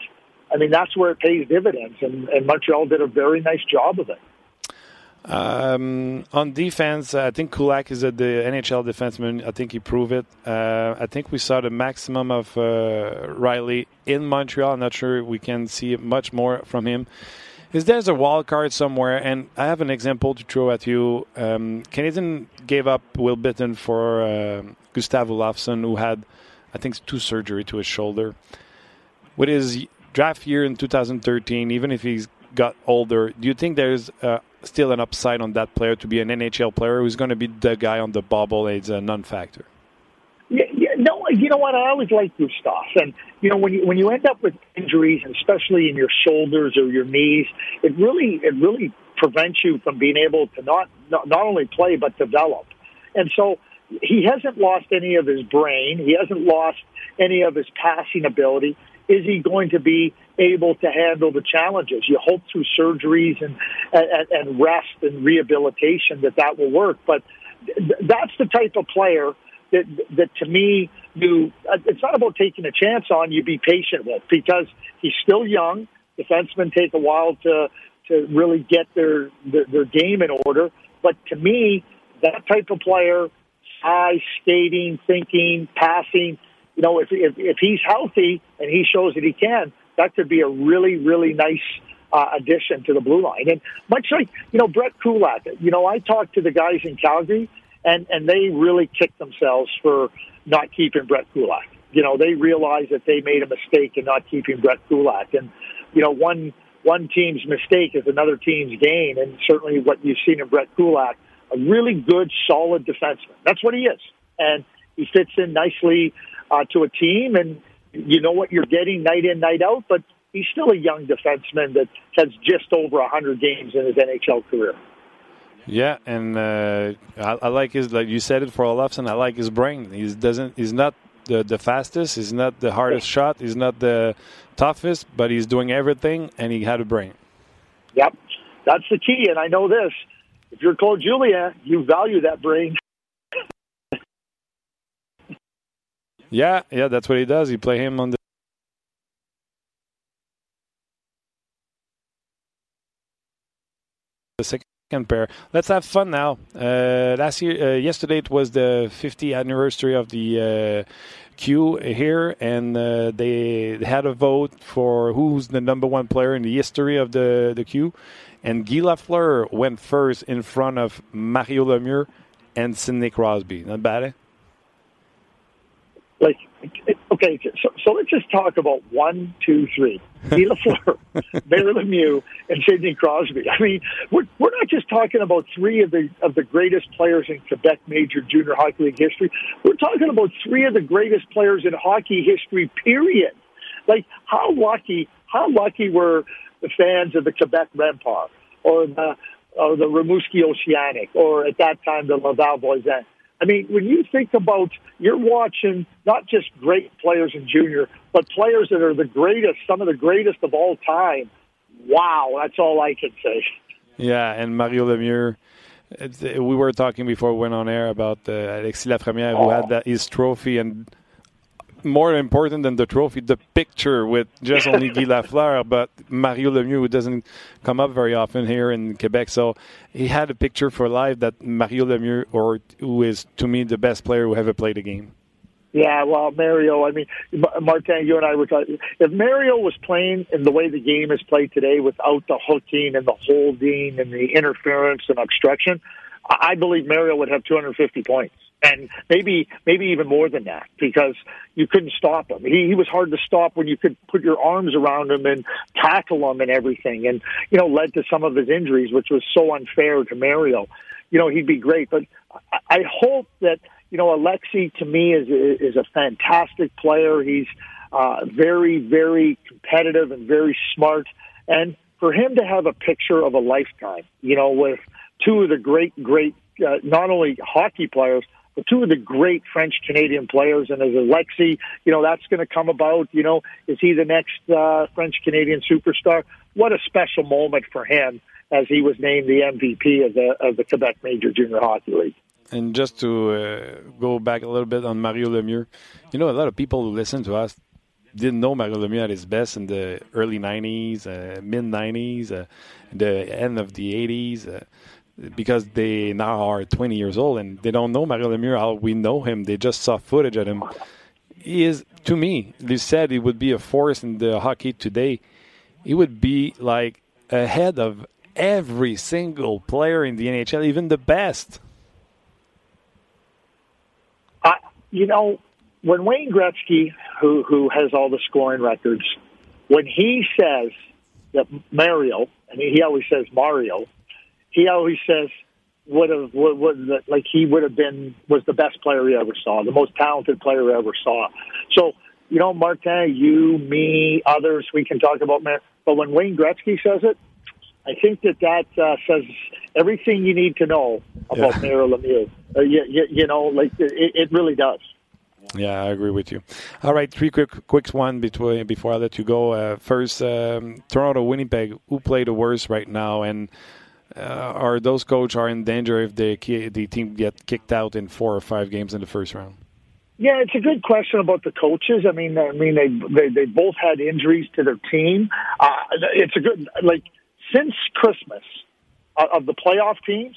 I mean, that's where it pays dividends, and, and Montreal did a very nice job of it. Um, on defense, I think Kulak is a, the NHL defenseman. I think he proved it. Uh, I think we saw the maximum of uh, Riley in Montreal. I'm not sure we can see much more from him. Is there's a wild card somewhere? And I have an example to throw at you. Um, Canadian gave up Will Bitton for uh, Gustav Olofsson, who had, I think, two surgery to his shoulder. With his draft year in 2013, even if he's got older, do you think there's uh, still an upside on that player to be an NHL player who's going to be the guy on the bubble? It's a non-factor. Yeah, yeah, no, you know what? I always like Gustav, and you know when you when you end up with injuries, especially in your shoulders or your knees, it really it really prevents you from being able to not not, not only play but develop. And so he hasn't lost any of his brain. He hasn't lost any of his passing ability is he going to be able to handle the challenges? You hope through surgeries and, and, and rest and rehabilitation that that will work. But th- that's the type of player that, that to me, you, uh, it's not about taking a chance on, you be patient with because he's still young. Defensemen take a while to, to really get their, their, their game in order. But to me, that type of player, size, skating, thinking, passing, you know, if, if, if he's healthy and he shows that he can, that could be a really, really nice uh, addition to the blue line. And much like, you know, Brett Kulak, you know, I talked to the guys in Calgary and, and they really kicked themselves for not keeping Brett Kulak. You know, they realized that they made a mistake in not keeping Brett Kulak. And, you know, one, one team's mistake is another team's gain. And certainly what you've seen in Brett Kulak, a really good, solid defenseman. That's what he is. And he fits in nicely uh, to a team, and you know what you're getting night in, night out. But he's still a young defenseman that has just over 100 games in his NHL career. Yeah, and uh, I, I, like his like you said it for Olafson. I like his brain. He doesn't. He's not the the fastest. He's not the hardest shot. He's not the toughest, but he's doing everything, and he had a brain. Yep, that's the key. And I know this: if you're Claude Julia, you value that brain. Yeah, yeah, that's what he does. He play him on the the second pair. Let's have fun now. Uh, last year, uh, yesterday it was the 50th anniversary of the uh, Q here, and uh, they had a vote for who's the number one player in the history of the the Q, and Guy Lafleur went first in front of Mario Lemieux and Sidney Crosby. Not bad. Eh? Like okay, so, so let's just talk about one, two, three. Guy Lafleur, Mario Lemieux, and Sidney Crosby. I mean, we're we're not just talking about three of the of the greatest players in Quebec Major Junior Hockey League history. We're talking about three of the greatest players in hockey history. Period. Like how lucky, how lucky were the fans of the Quebec Rempart or the or the Rimouski Oceanic or at that time the Laval Voisin I mean, when you think about, you're watching not just great players in junior, but players that are the greatest, some of the greatest of all time. Wow, that's all I can say. Yeah, and Mario Lemieux. We were talking before we went on air about uh, Alexis Lafrenière, who had that his trophy, and more important than the trophy, the picture with just only Guy Lafleur, but Mario Lemieux, who doesn't come up very often here in Quebec. So he had a picture for life that Mario Lemieux, or who is to me the best player who ever played a game. Yeah, well, Mario, I mean, Martin, you and I were talking. If Mario was playing in the way the game is played today without the hooking and the holding and the interference and obstruction, I believe Mario would have 250 points. And maybe, maybe even more than that because you couldn't stop him. He, he was hard to stop when you could put your arms around him and tackle him and everything. And, you know, led to some of his injuries, which was so unfair to Mario. You know, he'd be great. But I I hope that you know, Alexi to me is is a fantastic player. He's uh, very, very competitive and very smart. And for him to have a picture of a lifetime, you know, with two of the great, great, uh, not only hockey players, but two of the great French Canadian players. And as Alexi, you know, that's going to come about. You know, is he the next uh, French Canadian superstar? What a special moment for him as he was named the MVP of the of the Quebec Major Junior Hockey League. And just to uh, go back a little bit on Mario Lemieux, you know, a lot of people who listen to us didn't know Mario Lemieux at his best in the early 90s, uh, mid 90s, uh, the end of the 80s, uh, because they now are 20 years old and they don't know Mario Lemieux how we know him. They just saw footage of him. He is, to me, you said he would be a force in the hockey today. He would be like ahead of every single player in the NHL, even the best. you know, when Wayne Gretzky, who who has all the scoring records, when he says that Mario, and he always says Mario, he always says would have would, would like he would have been was the best player he ever saw, the most talented player he ever saw. So you know, Martin, you, me, others, we can talk about Mario. But when Wayne Gretzky says it, I think that that uh, says everything you need to know about yeah. Mario Lemieux. Uh, you, you, you, know, like it, it, really does. Yeah, I agree with you. All right, three quick quick one before before I let you go. Uh, first, um, Toronto, Winnipeg. Who play the worst right now, and uh, are those coaches are in danger if the the team get kicked out in four or five games in the first round? Yeah, it's a good question about the coaches. I mean, I mean they they, they both had injuries to their team. Uh, it's a good like since Christmas uh, of the playoff teams,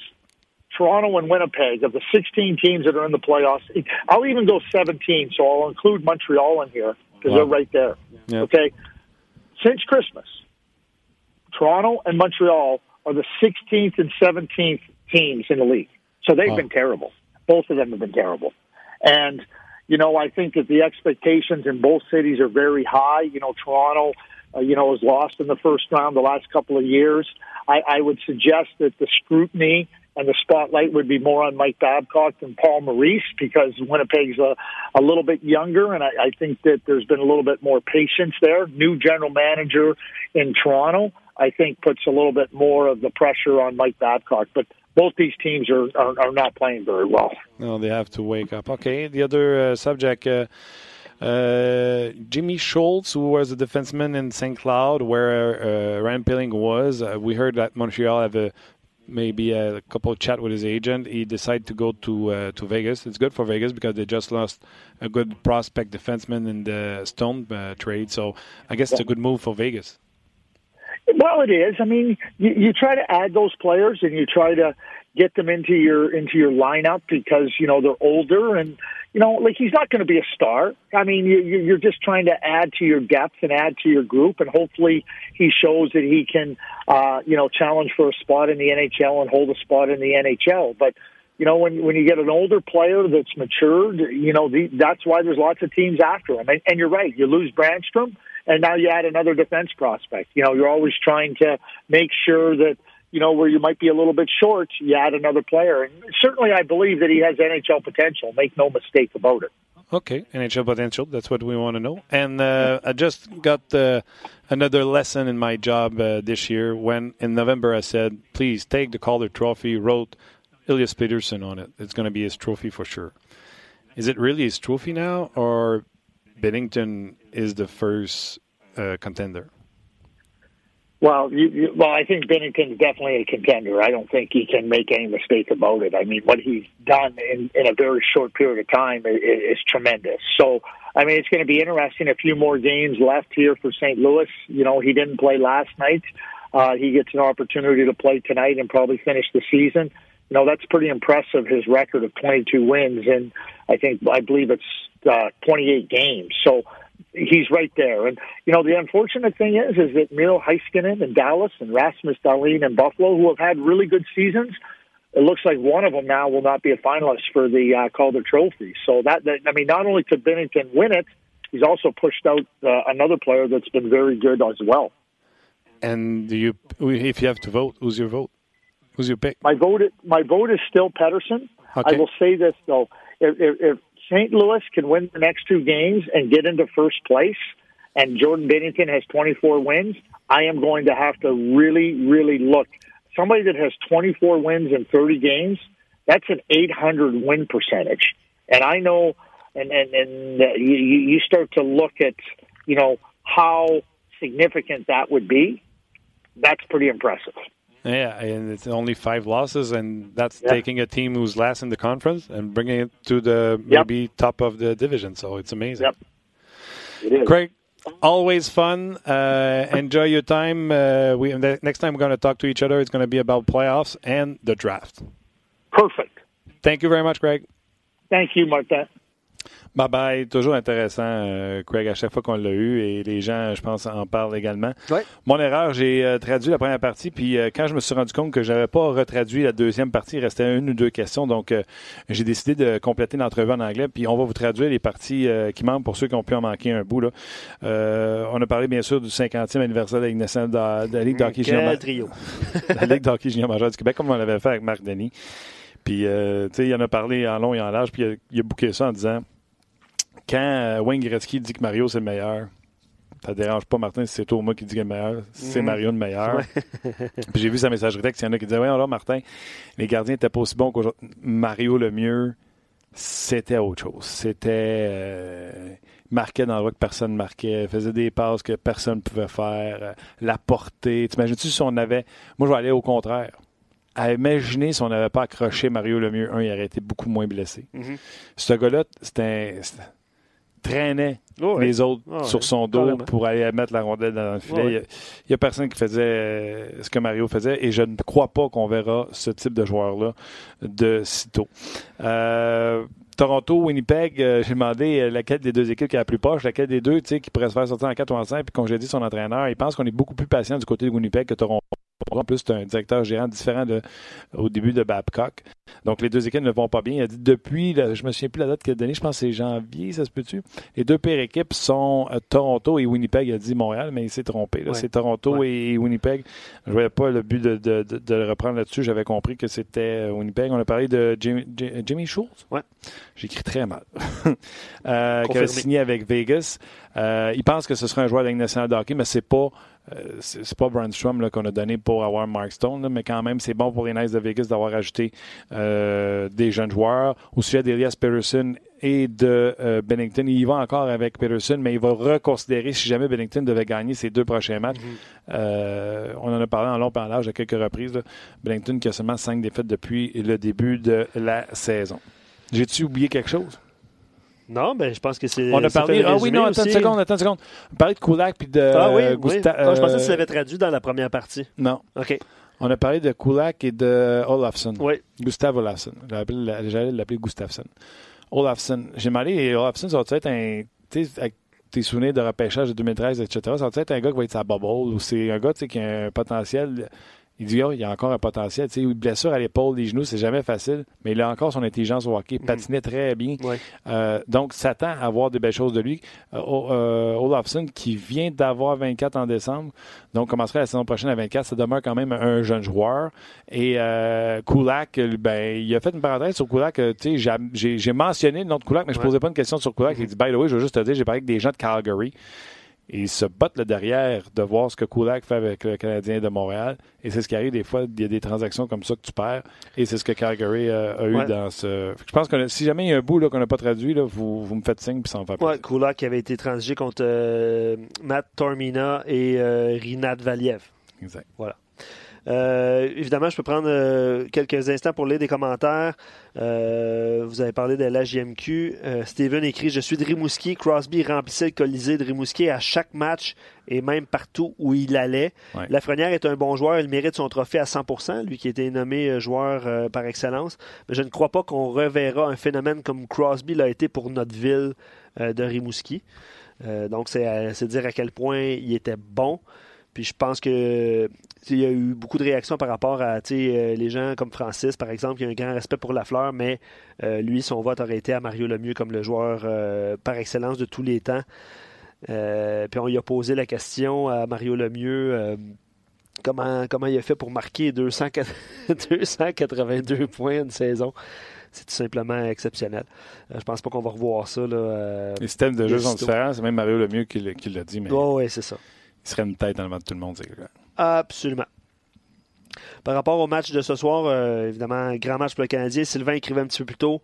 Toronto and Winnipeg, of the 16 teams that are in the playoffs, I'll even go 17, so I'll include Montreal in here because wow. they're right there. Yep. Okay? Since Christmas, Toronto and Montreal are the 16th and 17th teams in the league. So they've wow. been terrible. Both of them have been terrible. And, you know, I think that the expectations in both cities are very high. You know, Toronto uh, you know, was lost in the first round the last couple of years. I, I would suggest that the scrutiny and the spotlight would be more on Mike Babcock than Paul Maurice because Winnipeg's a, a little bit younger, and I, I think that there's been a little bit more patience there. New general manager in Toronto, I think, puts a little bit more of the pressure on Mike Babcock. But both these teams are, are, are not playing very well. No, they have to wake up. Okay, the other uh, subject. Uh, uh, Jimmy Schultz, who was a defenseman in St. Cloud, where uh, Rand Pilling was, uh, we heard that Montreal have a maybe a couple of chat with his agent. He decided to go to uh, to Vegas. It's good for Vegas because they just lost a good prospect defenseman in the Stone uh, trade. So I guess it's a good move for Vegas. Well, it is. I mean, you, you try to add those players and you try to get them into your into your lineup because you know they're older and you know, like he's not going to be a star. I mean, you, you're just trying to add to your depth and add to your group, and hopefully he shows that he can, uh, you know, challenge for a spot in the NHL and hold a spot in the NHL. But you know, when when you get an older player that's matured, you know, the, that's why there's lots of teams after him. And, and you're right, you lose Brannstrom, and now you add another defense prospect. You know, you're always trying to make sure that you know, where you might be a little bit short, you add another player. And certainly I believe that he has NHL potential. Make no mistake about it. Okay, NHL potential. That's what we want to know. And uh, I just got uh, another lesson in my job uh, this year when in November I said, please take the Calder Trophy, wrote Elias Peterson on it. It's going to be his trophy for sure. Is it really his trophy now, or Binnington is the first uh, contender? Well, you, you, well, I think Binnington's definitely a contender. I don't think he can make any mistake about it. I mean, what he's done in, in a very short period of time is, is tremendous. So, I mean, it's going to be interesting. A few more games left here for St. Louis. You know, he didn't play last night. Uh, he gets an opportunity to play tonight and probably finish the season. You know, that's pretty impressive. His record of 22 wins, and I think I believe it's uh, 28 games. So he's right there. And you know, the unfortunate thing is, is that Miro Heiskanen in Dallas and Rasmus Dahlin in Buffalo, who have had really good seasons, it looks like one of them now will not be a finalist for the uh, Calder Trophy. So that, that I mean, not only could Bennington win it, he's also pushed out uh, another player that's been very good as well. And do you, if you have to vote, who's your vote? Who's your pick? My vote, my vote is still Pedersen. Okay. I will say this though: if, if, if St. Louis can win the next two games and get into first place, and Jordan Bennington has 24 wins, I am going to have to really, really look. Somebody that has 24 wins in 30 games, that's an 800 win percentage. And I know, and and and you, you start to look at, you know, how significant that would be. That's pretty impressive. Yeah, and it's only five losses, and that's Yeah. taking a team who's last in the conference and bringing it to the Yep. maybe top of the division. So it's amazing. Yep. It is. Craig, always fun. Uh, enjoy your time. Uh, we the next time we're going to talk to each other. It's going to be about playoffs and the draft. Perfect. Thank you very much, Greg. Thank you, Martin. Bye bye. Toujours intéressant, euh, Craig, à chaque fois qu'on l'a eu et les gens, je pense, en parlent également. Mon erreur, j'ai euh, traduit la première partie, puis euh, quand je me suis rendu compte que je n'avais pas retraduit la deuxième partie, il restait une ou deux questions, donc j'ai décidé de compléter l'entrevue en anglais, puis on va vous traduire les parties qui manquent pour ceux qui ont pu en manquer un bout. Là. On a parlé bien sûr du 50e anniversaire de la Ligue nationale de, de la Ligue d'hockey junior, Quel trio. la Ligue d'hockey junior majeur du Québec, comme on l'avait fait avec Marc Denis. Puis, euh, tu sais, il en a parlé en long et en large, puis il a, il a bouqué ça en disant quand euh, Wayne Gretzky dit que Mario c'est le meilleur, ça te dérange pas, Martin, si c'est toi ou moi qui dit qu'il est le meilleur, c'est Mhm. Mario le meilleur. Ouais. Puis j'ai vu sa messagerie texte, il y en a qui disaient Ouais, alors Martin, les gardiens étaient pas aussi bons qu'aujourd'hui. Mario le mieux, c'était autre chose. C'était. Euh, marquait dans le droit que personne marquait, faisait des passes que personne ne pouvait faire, euh, la portée. T'imagines-tu si on avait. Moi, je vais aller au contraire. À imaginer si on n'avait pas accroché Mario le mieux, un, il aurait été beaucoup moins blessé. Mhm. Ce gars-là, c'était. c'était- traînait Oh, les autres ouais, sur son dos carrément. pour aller mettre la rondelle dans le filet. Il a- n'y a, personne qui faisait euh, ce que Mario faisait et je ne crois pas qu'on verra ce type de joueur-là de sitôt. Euh, Toronto, Winnipeg, euh, j'ai demandé laquelle des deux équipes qui a la plus poche, laquelle des deux tu sais, qui pourrait se faire sortir en 4 ou en 5, puis comme j'ai dit son entraîneur, il pense qu'on est beaucoup plus patient du côté de Winnipeg que Toronto. En plus, c'est un directeur gérant différent de, au début de Babcock. Donc, les deux équipes ne vont pas bien. Il a dit depuis, là, je me souviens plus la date qu'il a donnée, je pense que c'est janvier, ça se peut-tu? Les deux pires équipes sont euh, Toronto et Winnipeg. Il a dit Montréal, mais il s'est trompé. Ouais. C'est Toronto Ouais. et Winnipeg. Je ne voyais pas le but de, de- de- de le reprendre là-dessus. J'avais compris que c'était euh, Winnipeg. On a parlé de Jimmy, Jimmy Schultz? Ouais. J'écris très mal. euh, qui avait signé avec Vegas. Euh, il pense que ce sera un joueur de la Ligue nationale de hockey, mais c'est pas euh, c'est pas Brandstrom qu'on a donné pour avoir Mark Stone, là, mais quand même, c'est bon pour les Knights de Vegas d'avoir ajouté euh, des jeunes joueurs. Au sujet d'Elias Peterson et de euh, Bennington, il y va encore avec Peterson, mais il va reconsidérer si jamais Bennington devait gagner ses deux prochains matchs. Euh, on en a parlé en long et en large à quelques reprises. là. Bennington qui a seulement cinq défaites depuis le début de la saison. J'ai-tu oublié quelque chose? Non, ben je pense que c'est. On a parlé. Ah oui, non, attends une seconde, attends une seconde. On a parlé de Kulak puis de Ah oui, euh, oui. Ah, je pensais que tu euh, l'avais traduit dans la première partie. Non. OK. On a parlé de Kulak et de Olafsson. Oui. Gustav Olafsson. J'allais l'appeler Gustafsson. Olafsson. J'ai demandé, et Olafsson, ça va être un. Tu sais, avec tes souvenirs de repêchage de 2013, etc., ça va être un gars qui va être sa bubble ou c'est un gars qui a un potentiel. Il dit, oh, il y a encore un potentiel. Tu sais, une blessure à l'épaule, les genoux, c'est jamais facile, mais il a encore son intelligence au hockey. Il patinait très bien. Ouais. Euh, donc, s'attend à voir des belles choses de lui. Euh, euh, Olafsson, qui vient d'avoir 24 en décembre, donc commencerait la saison prochaine à 24, ça demeure quand même un jeune joueur. Et euh, Kulak, euh, ben, il a fait une parenthèse sur Kulak. euh, tu sais, j'ai- mentionné le nom de Kulak, mais je Ouais. posais pas une question sur Kulak. Il dit, by the way, je veux juste te dire, j'ai parlé avec des gens de Calgary. Et ils se battent le derrière de voir ce que Kulak fait avec le Canadien de Montréal. Et c'est ce qui arrive des fois. Il y a des transactions comme ça que tu perds. Et c'est ce que Calgary euh, a eu Ouais. dans ce. Je pense que si jamais il y a un bout qu'on n'a pas traduit, là, vous, vous me faites signe puis ça en fait Ouais, Kulak avait été transigé contre euh, Matt Tormina et euh, Rinat Valiev. Exact. Euh, évidemment, je peux prendre euh, quelques instants pour lire des commentaires. Euh, vous avez parlé de l'AGMQ. Steven écrit Je suis de Rimouski. Crosby remplissait le Colisée de Rimouski à chaque match et même partout où il allait. Lafrenière est un bon joueur. Il mérite son trophée à 100% lui qui a été nommé joueur par excellence. Mais je ne crois pas qu'on reverra un phénomène comme Crosby l'a été pour notre ville de Rimouski. donc, c'est dire à quel point il était bon. Puis je pense que il y a eu beaucoup de réactions par rapport à euh, les gens comme Francis, par exemple, qui a un grand respect pour la fleur, mais euh, lui, son vote aurait été à Mario Lemieux comme le joueur euh, par excellence de tous les temps. puis on lui a posé la question à Mario Lemieux comment, comment il a fait pour marquer 282 points une saison. C'est tout simplement exceptionnel. je pense pas qu'on va revoir ça. Là, les systèmes de jeu sont différents. C'est même Mario Lemieux qui l'a dit. Mais... oui, c'est ça il serait une tête en avant de tout le monde. Absolument. Par rapport au match de ce soir, euh, évidemment, grand match pour le Canadien. Sylvain écrivait un petit peu plus tôt.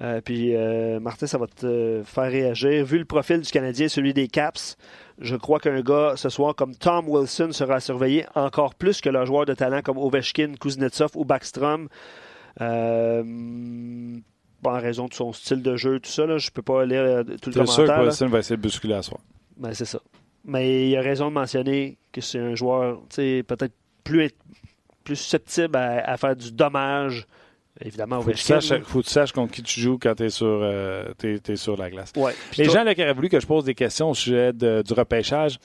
Euh, puis, euh, Martin, ça va te faire réagir. Vu le profil du Canadien, celui des Caps, je crois qu'un gars ce soir comme Tom Wilson sera surveillé encore plus que le joueur de talent comme Ovechkin, Kuznetsov ou Backstrom. en raison de son style de jeu, tout ça, là, je peux pas lire tout le commentaire. C'est sûr que Wilson va essayer de bousculer à soir? Ben, c'est ça. Mais il a raison de mentionner que c'est un joueur peut-être plus, plus susceptible à, faire du dommage. Évidemment, faut, que faut que tu saches contre qui tu joues quand tu es, euh, sur la glace. Ouais. Les gens là, qui auraient voulu que je pose des questions au sujet du repêchage,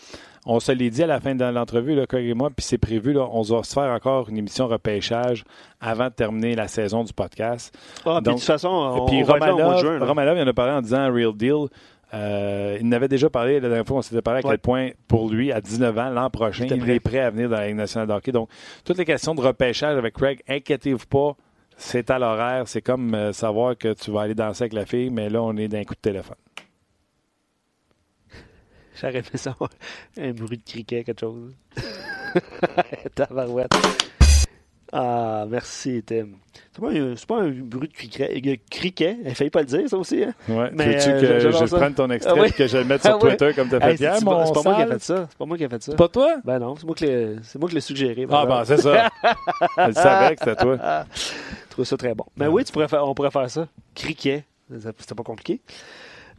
on se l'est dit à la fin de l'entrevue, là, et moi, puis c'est prévu, là, on va se faire encore une émission repêchage avant de terminer la saison du podcast. Ah, de toute façon, on, puis va Romanov, il en a parlé en disant Real Deal. Euh, il n'avait déjà parlé la dernière fois, on s'était parlé à quel point, pour lui, à 19 ans, l'an prochain, il est prêt à venir dans la Ligue nationale de hockey. Donc, toutes les questions de repêchage avec Craig, inquiétez-vous pas, c'est à l'horaire. C'est comme euh, savoir que tu vas aller danser avec la fille, mais là, on est d'un coup de téléphone. J'aurais fait ça, un bruit de criquet, quelque chose. Tabarouette. Ah, merci, Tim. C'est pas, un, pas un bruit de criquet. criquet. Il failli pas le dire, ça aussi. Hein? Ouais. Mais, Veux-tu que je, je prenne ton extrait ah, et que je le mette sur ah Twitter comme tu as fait hier, C'est pas, moi qui ai fait ça. C'est pas moi qui ai fait ça. C'est pas toi? Ben non, c'est moi qui l'ai suggéré. Ah, ben c'est ça. je savais que c'était toi. Je trouve ça très bon. Mais oui, tu pourrais faire, on pourrait faire ça. Criquet. C'était pas compliqué.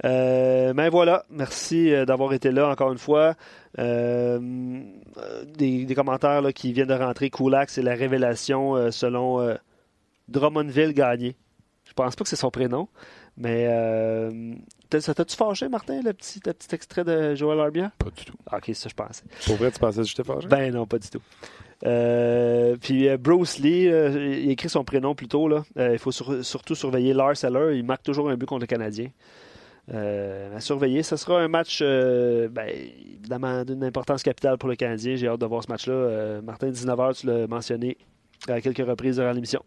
Euh, mais voilà, merci euh, d'avoir été là encore une fois. Euh, des, commentaires qui viennent de rentrer. Kulak, c'est la révélation selon Drummondville gagné. Je pense pas que c'est son prénom, mais ça t'a-tu fâché, Martin, le petit, petit extrait de Joël Arbia? Pas du tout. ok, ça je pensais. Pour vrai, tu pensais que j'étais fâché? Ben non, pas du tout. puis Bruce Lee, il écrit son prénom plus tôt. Là. il faut surtout surveiller Lars Eller. Il marque toujours un but contre le Canadien. Euh, à surveiller. Ce sera un match, euh, ben, évidemment, d'une importance capitale pour le Canadien. J'ai hâte de voir ce match-là. Euh, Martin, 19h, tu l'as mentionné à quelques reprises durant l'émission.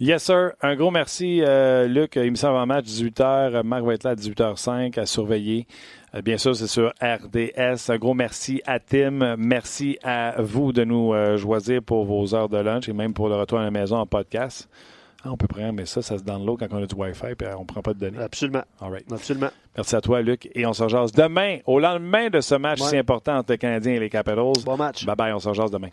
Yes, sir. Un gros merci, Luc. Émission avant match, 18h. Marc va être là à 18h05 à surveiller. bien sûr, c'est sur RDS. Un gros merci à Tim. Merci à vous de nous choisir pour vos heures de lunch et même pour le retour à la maison en podcast. Ah, on peut prendre, mais ça, ça se download quand on a du Wi-Fi et on ne prend pas de données. Absolument. Absolument. Merci à toi, Luc. Et on se jase demain, au lendemain de ce match si important entre les Canadiens et les Capitals. Bon match. Bye bye, on se jase demain.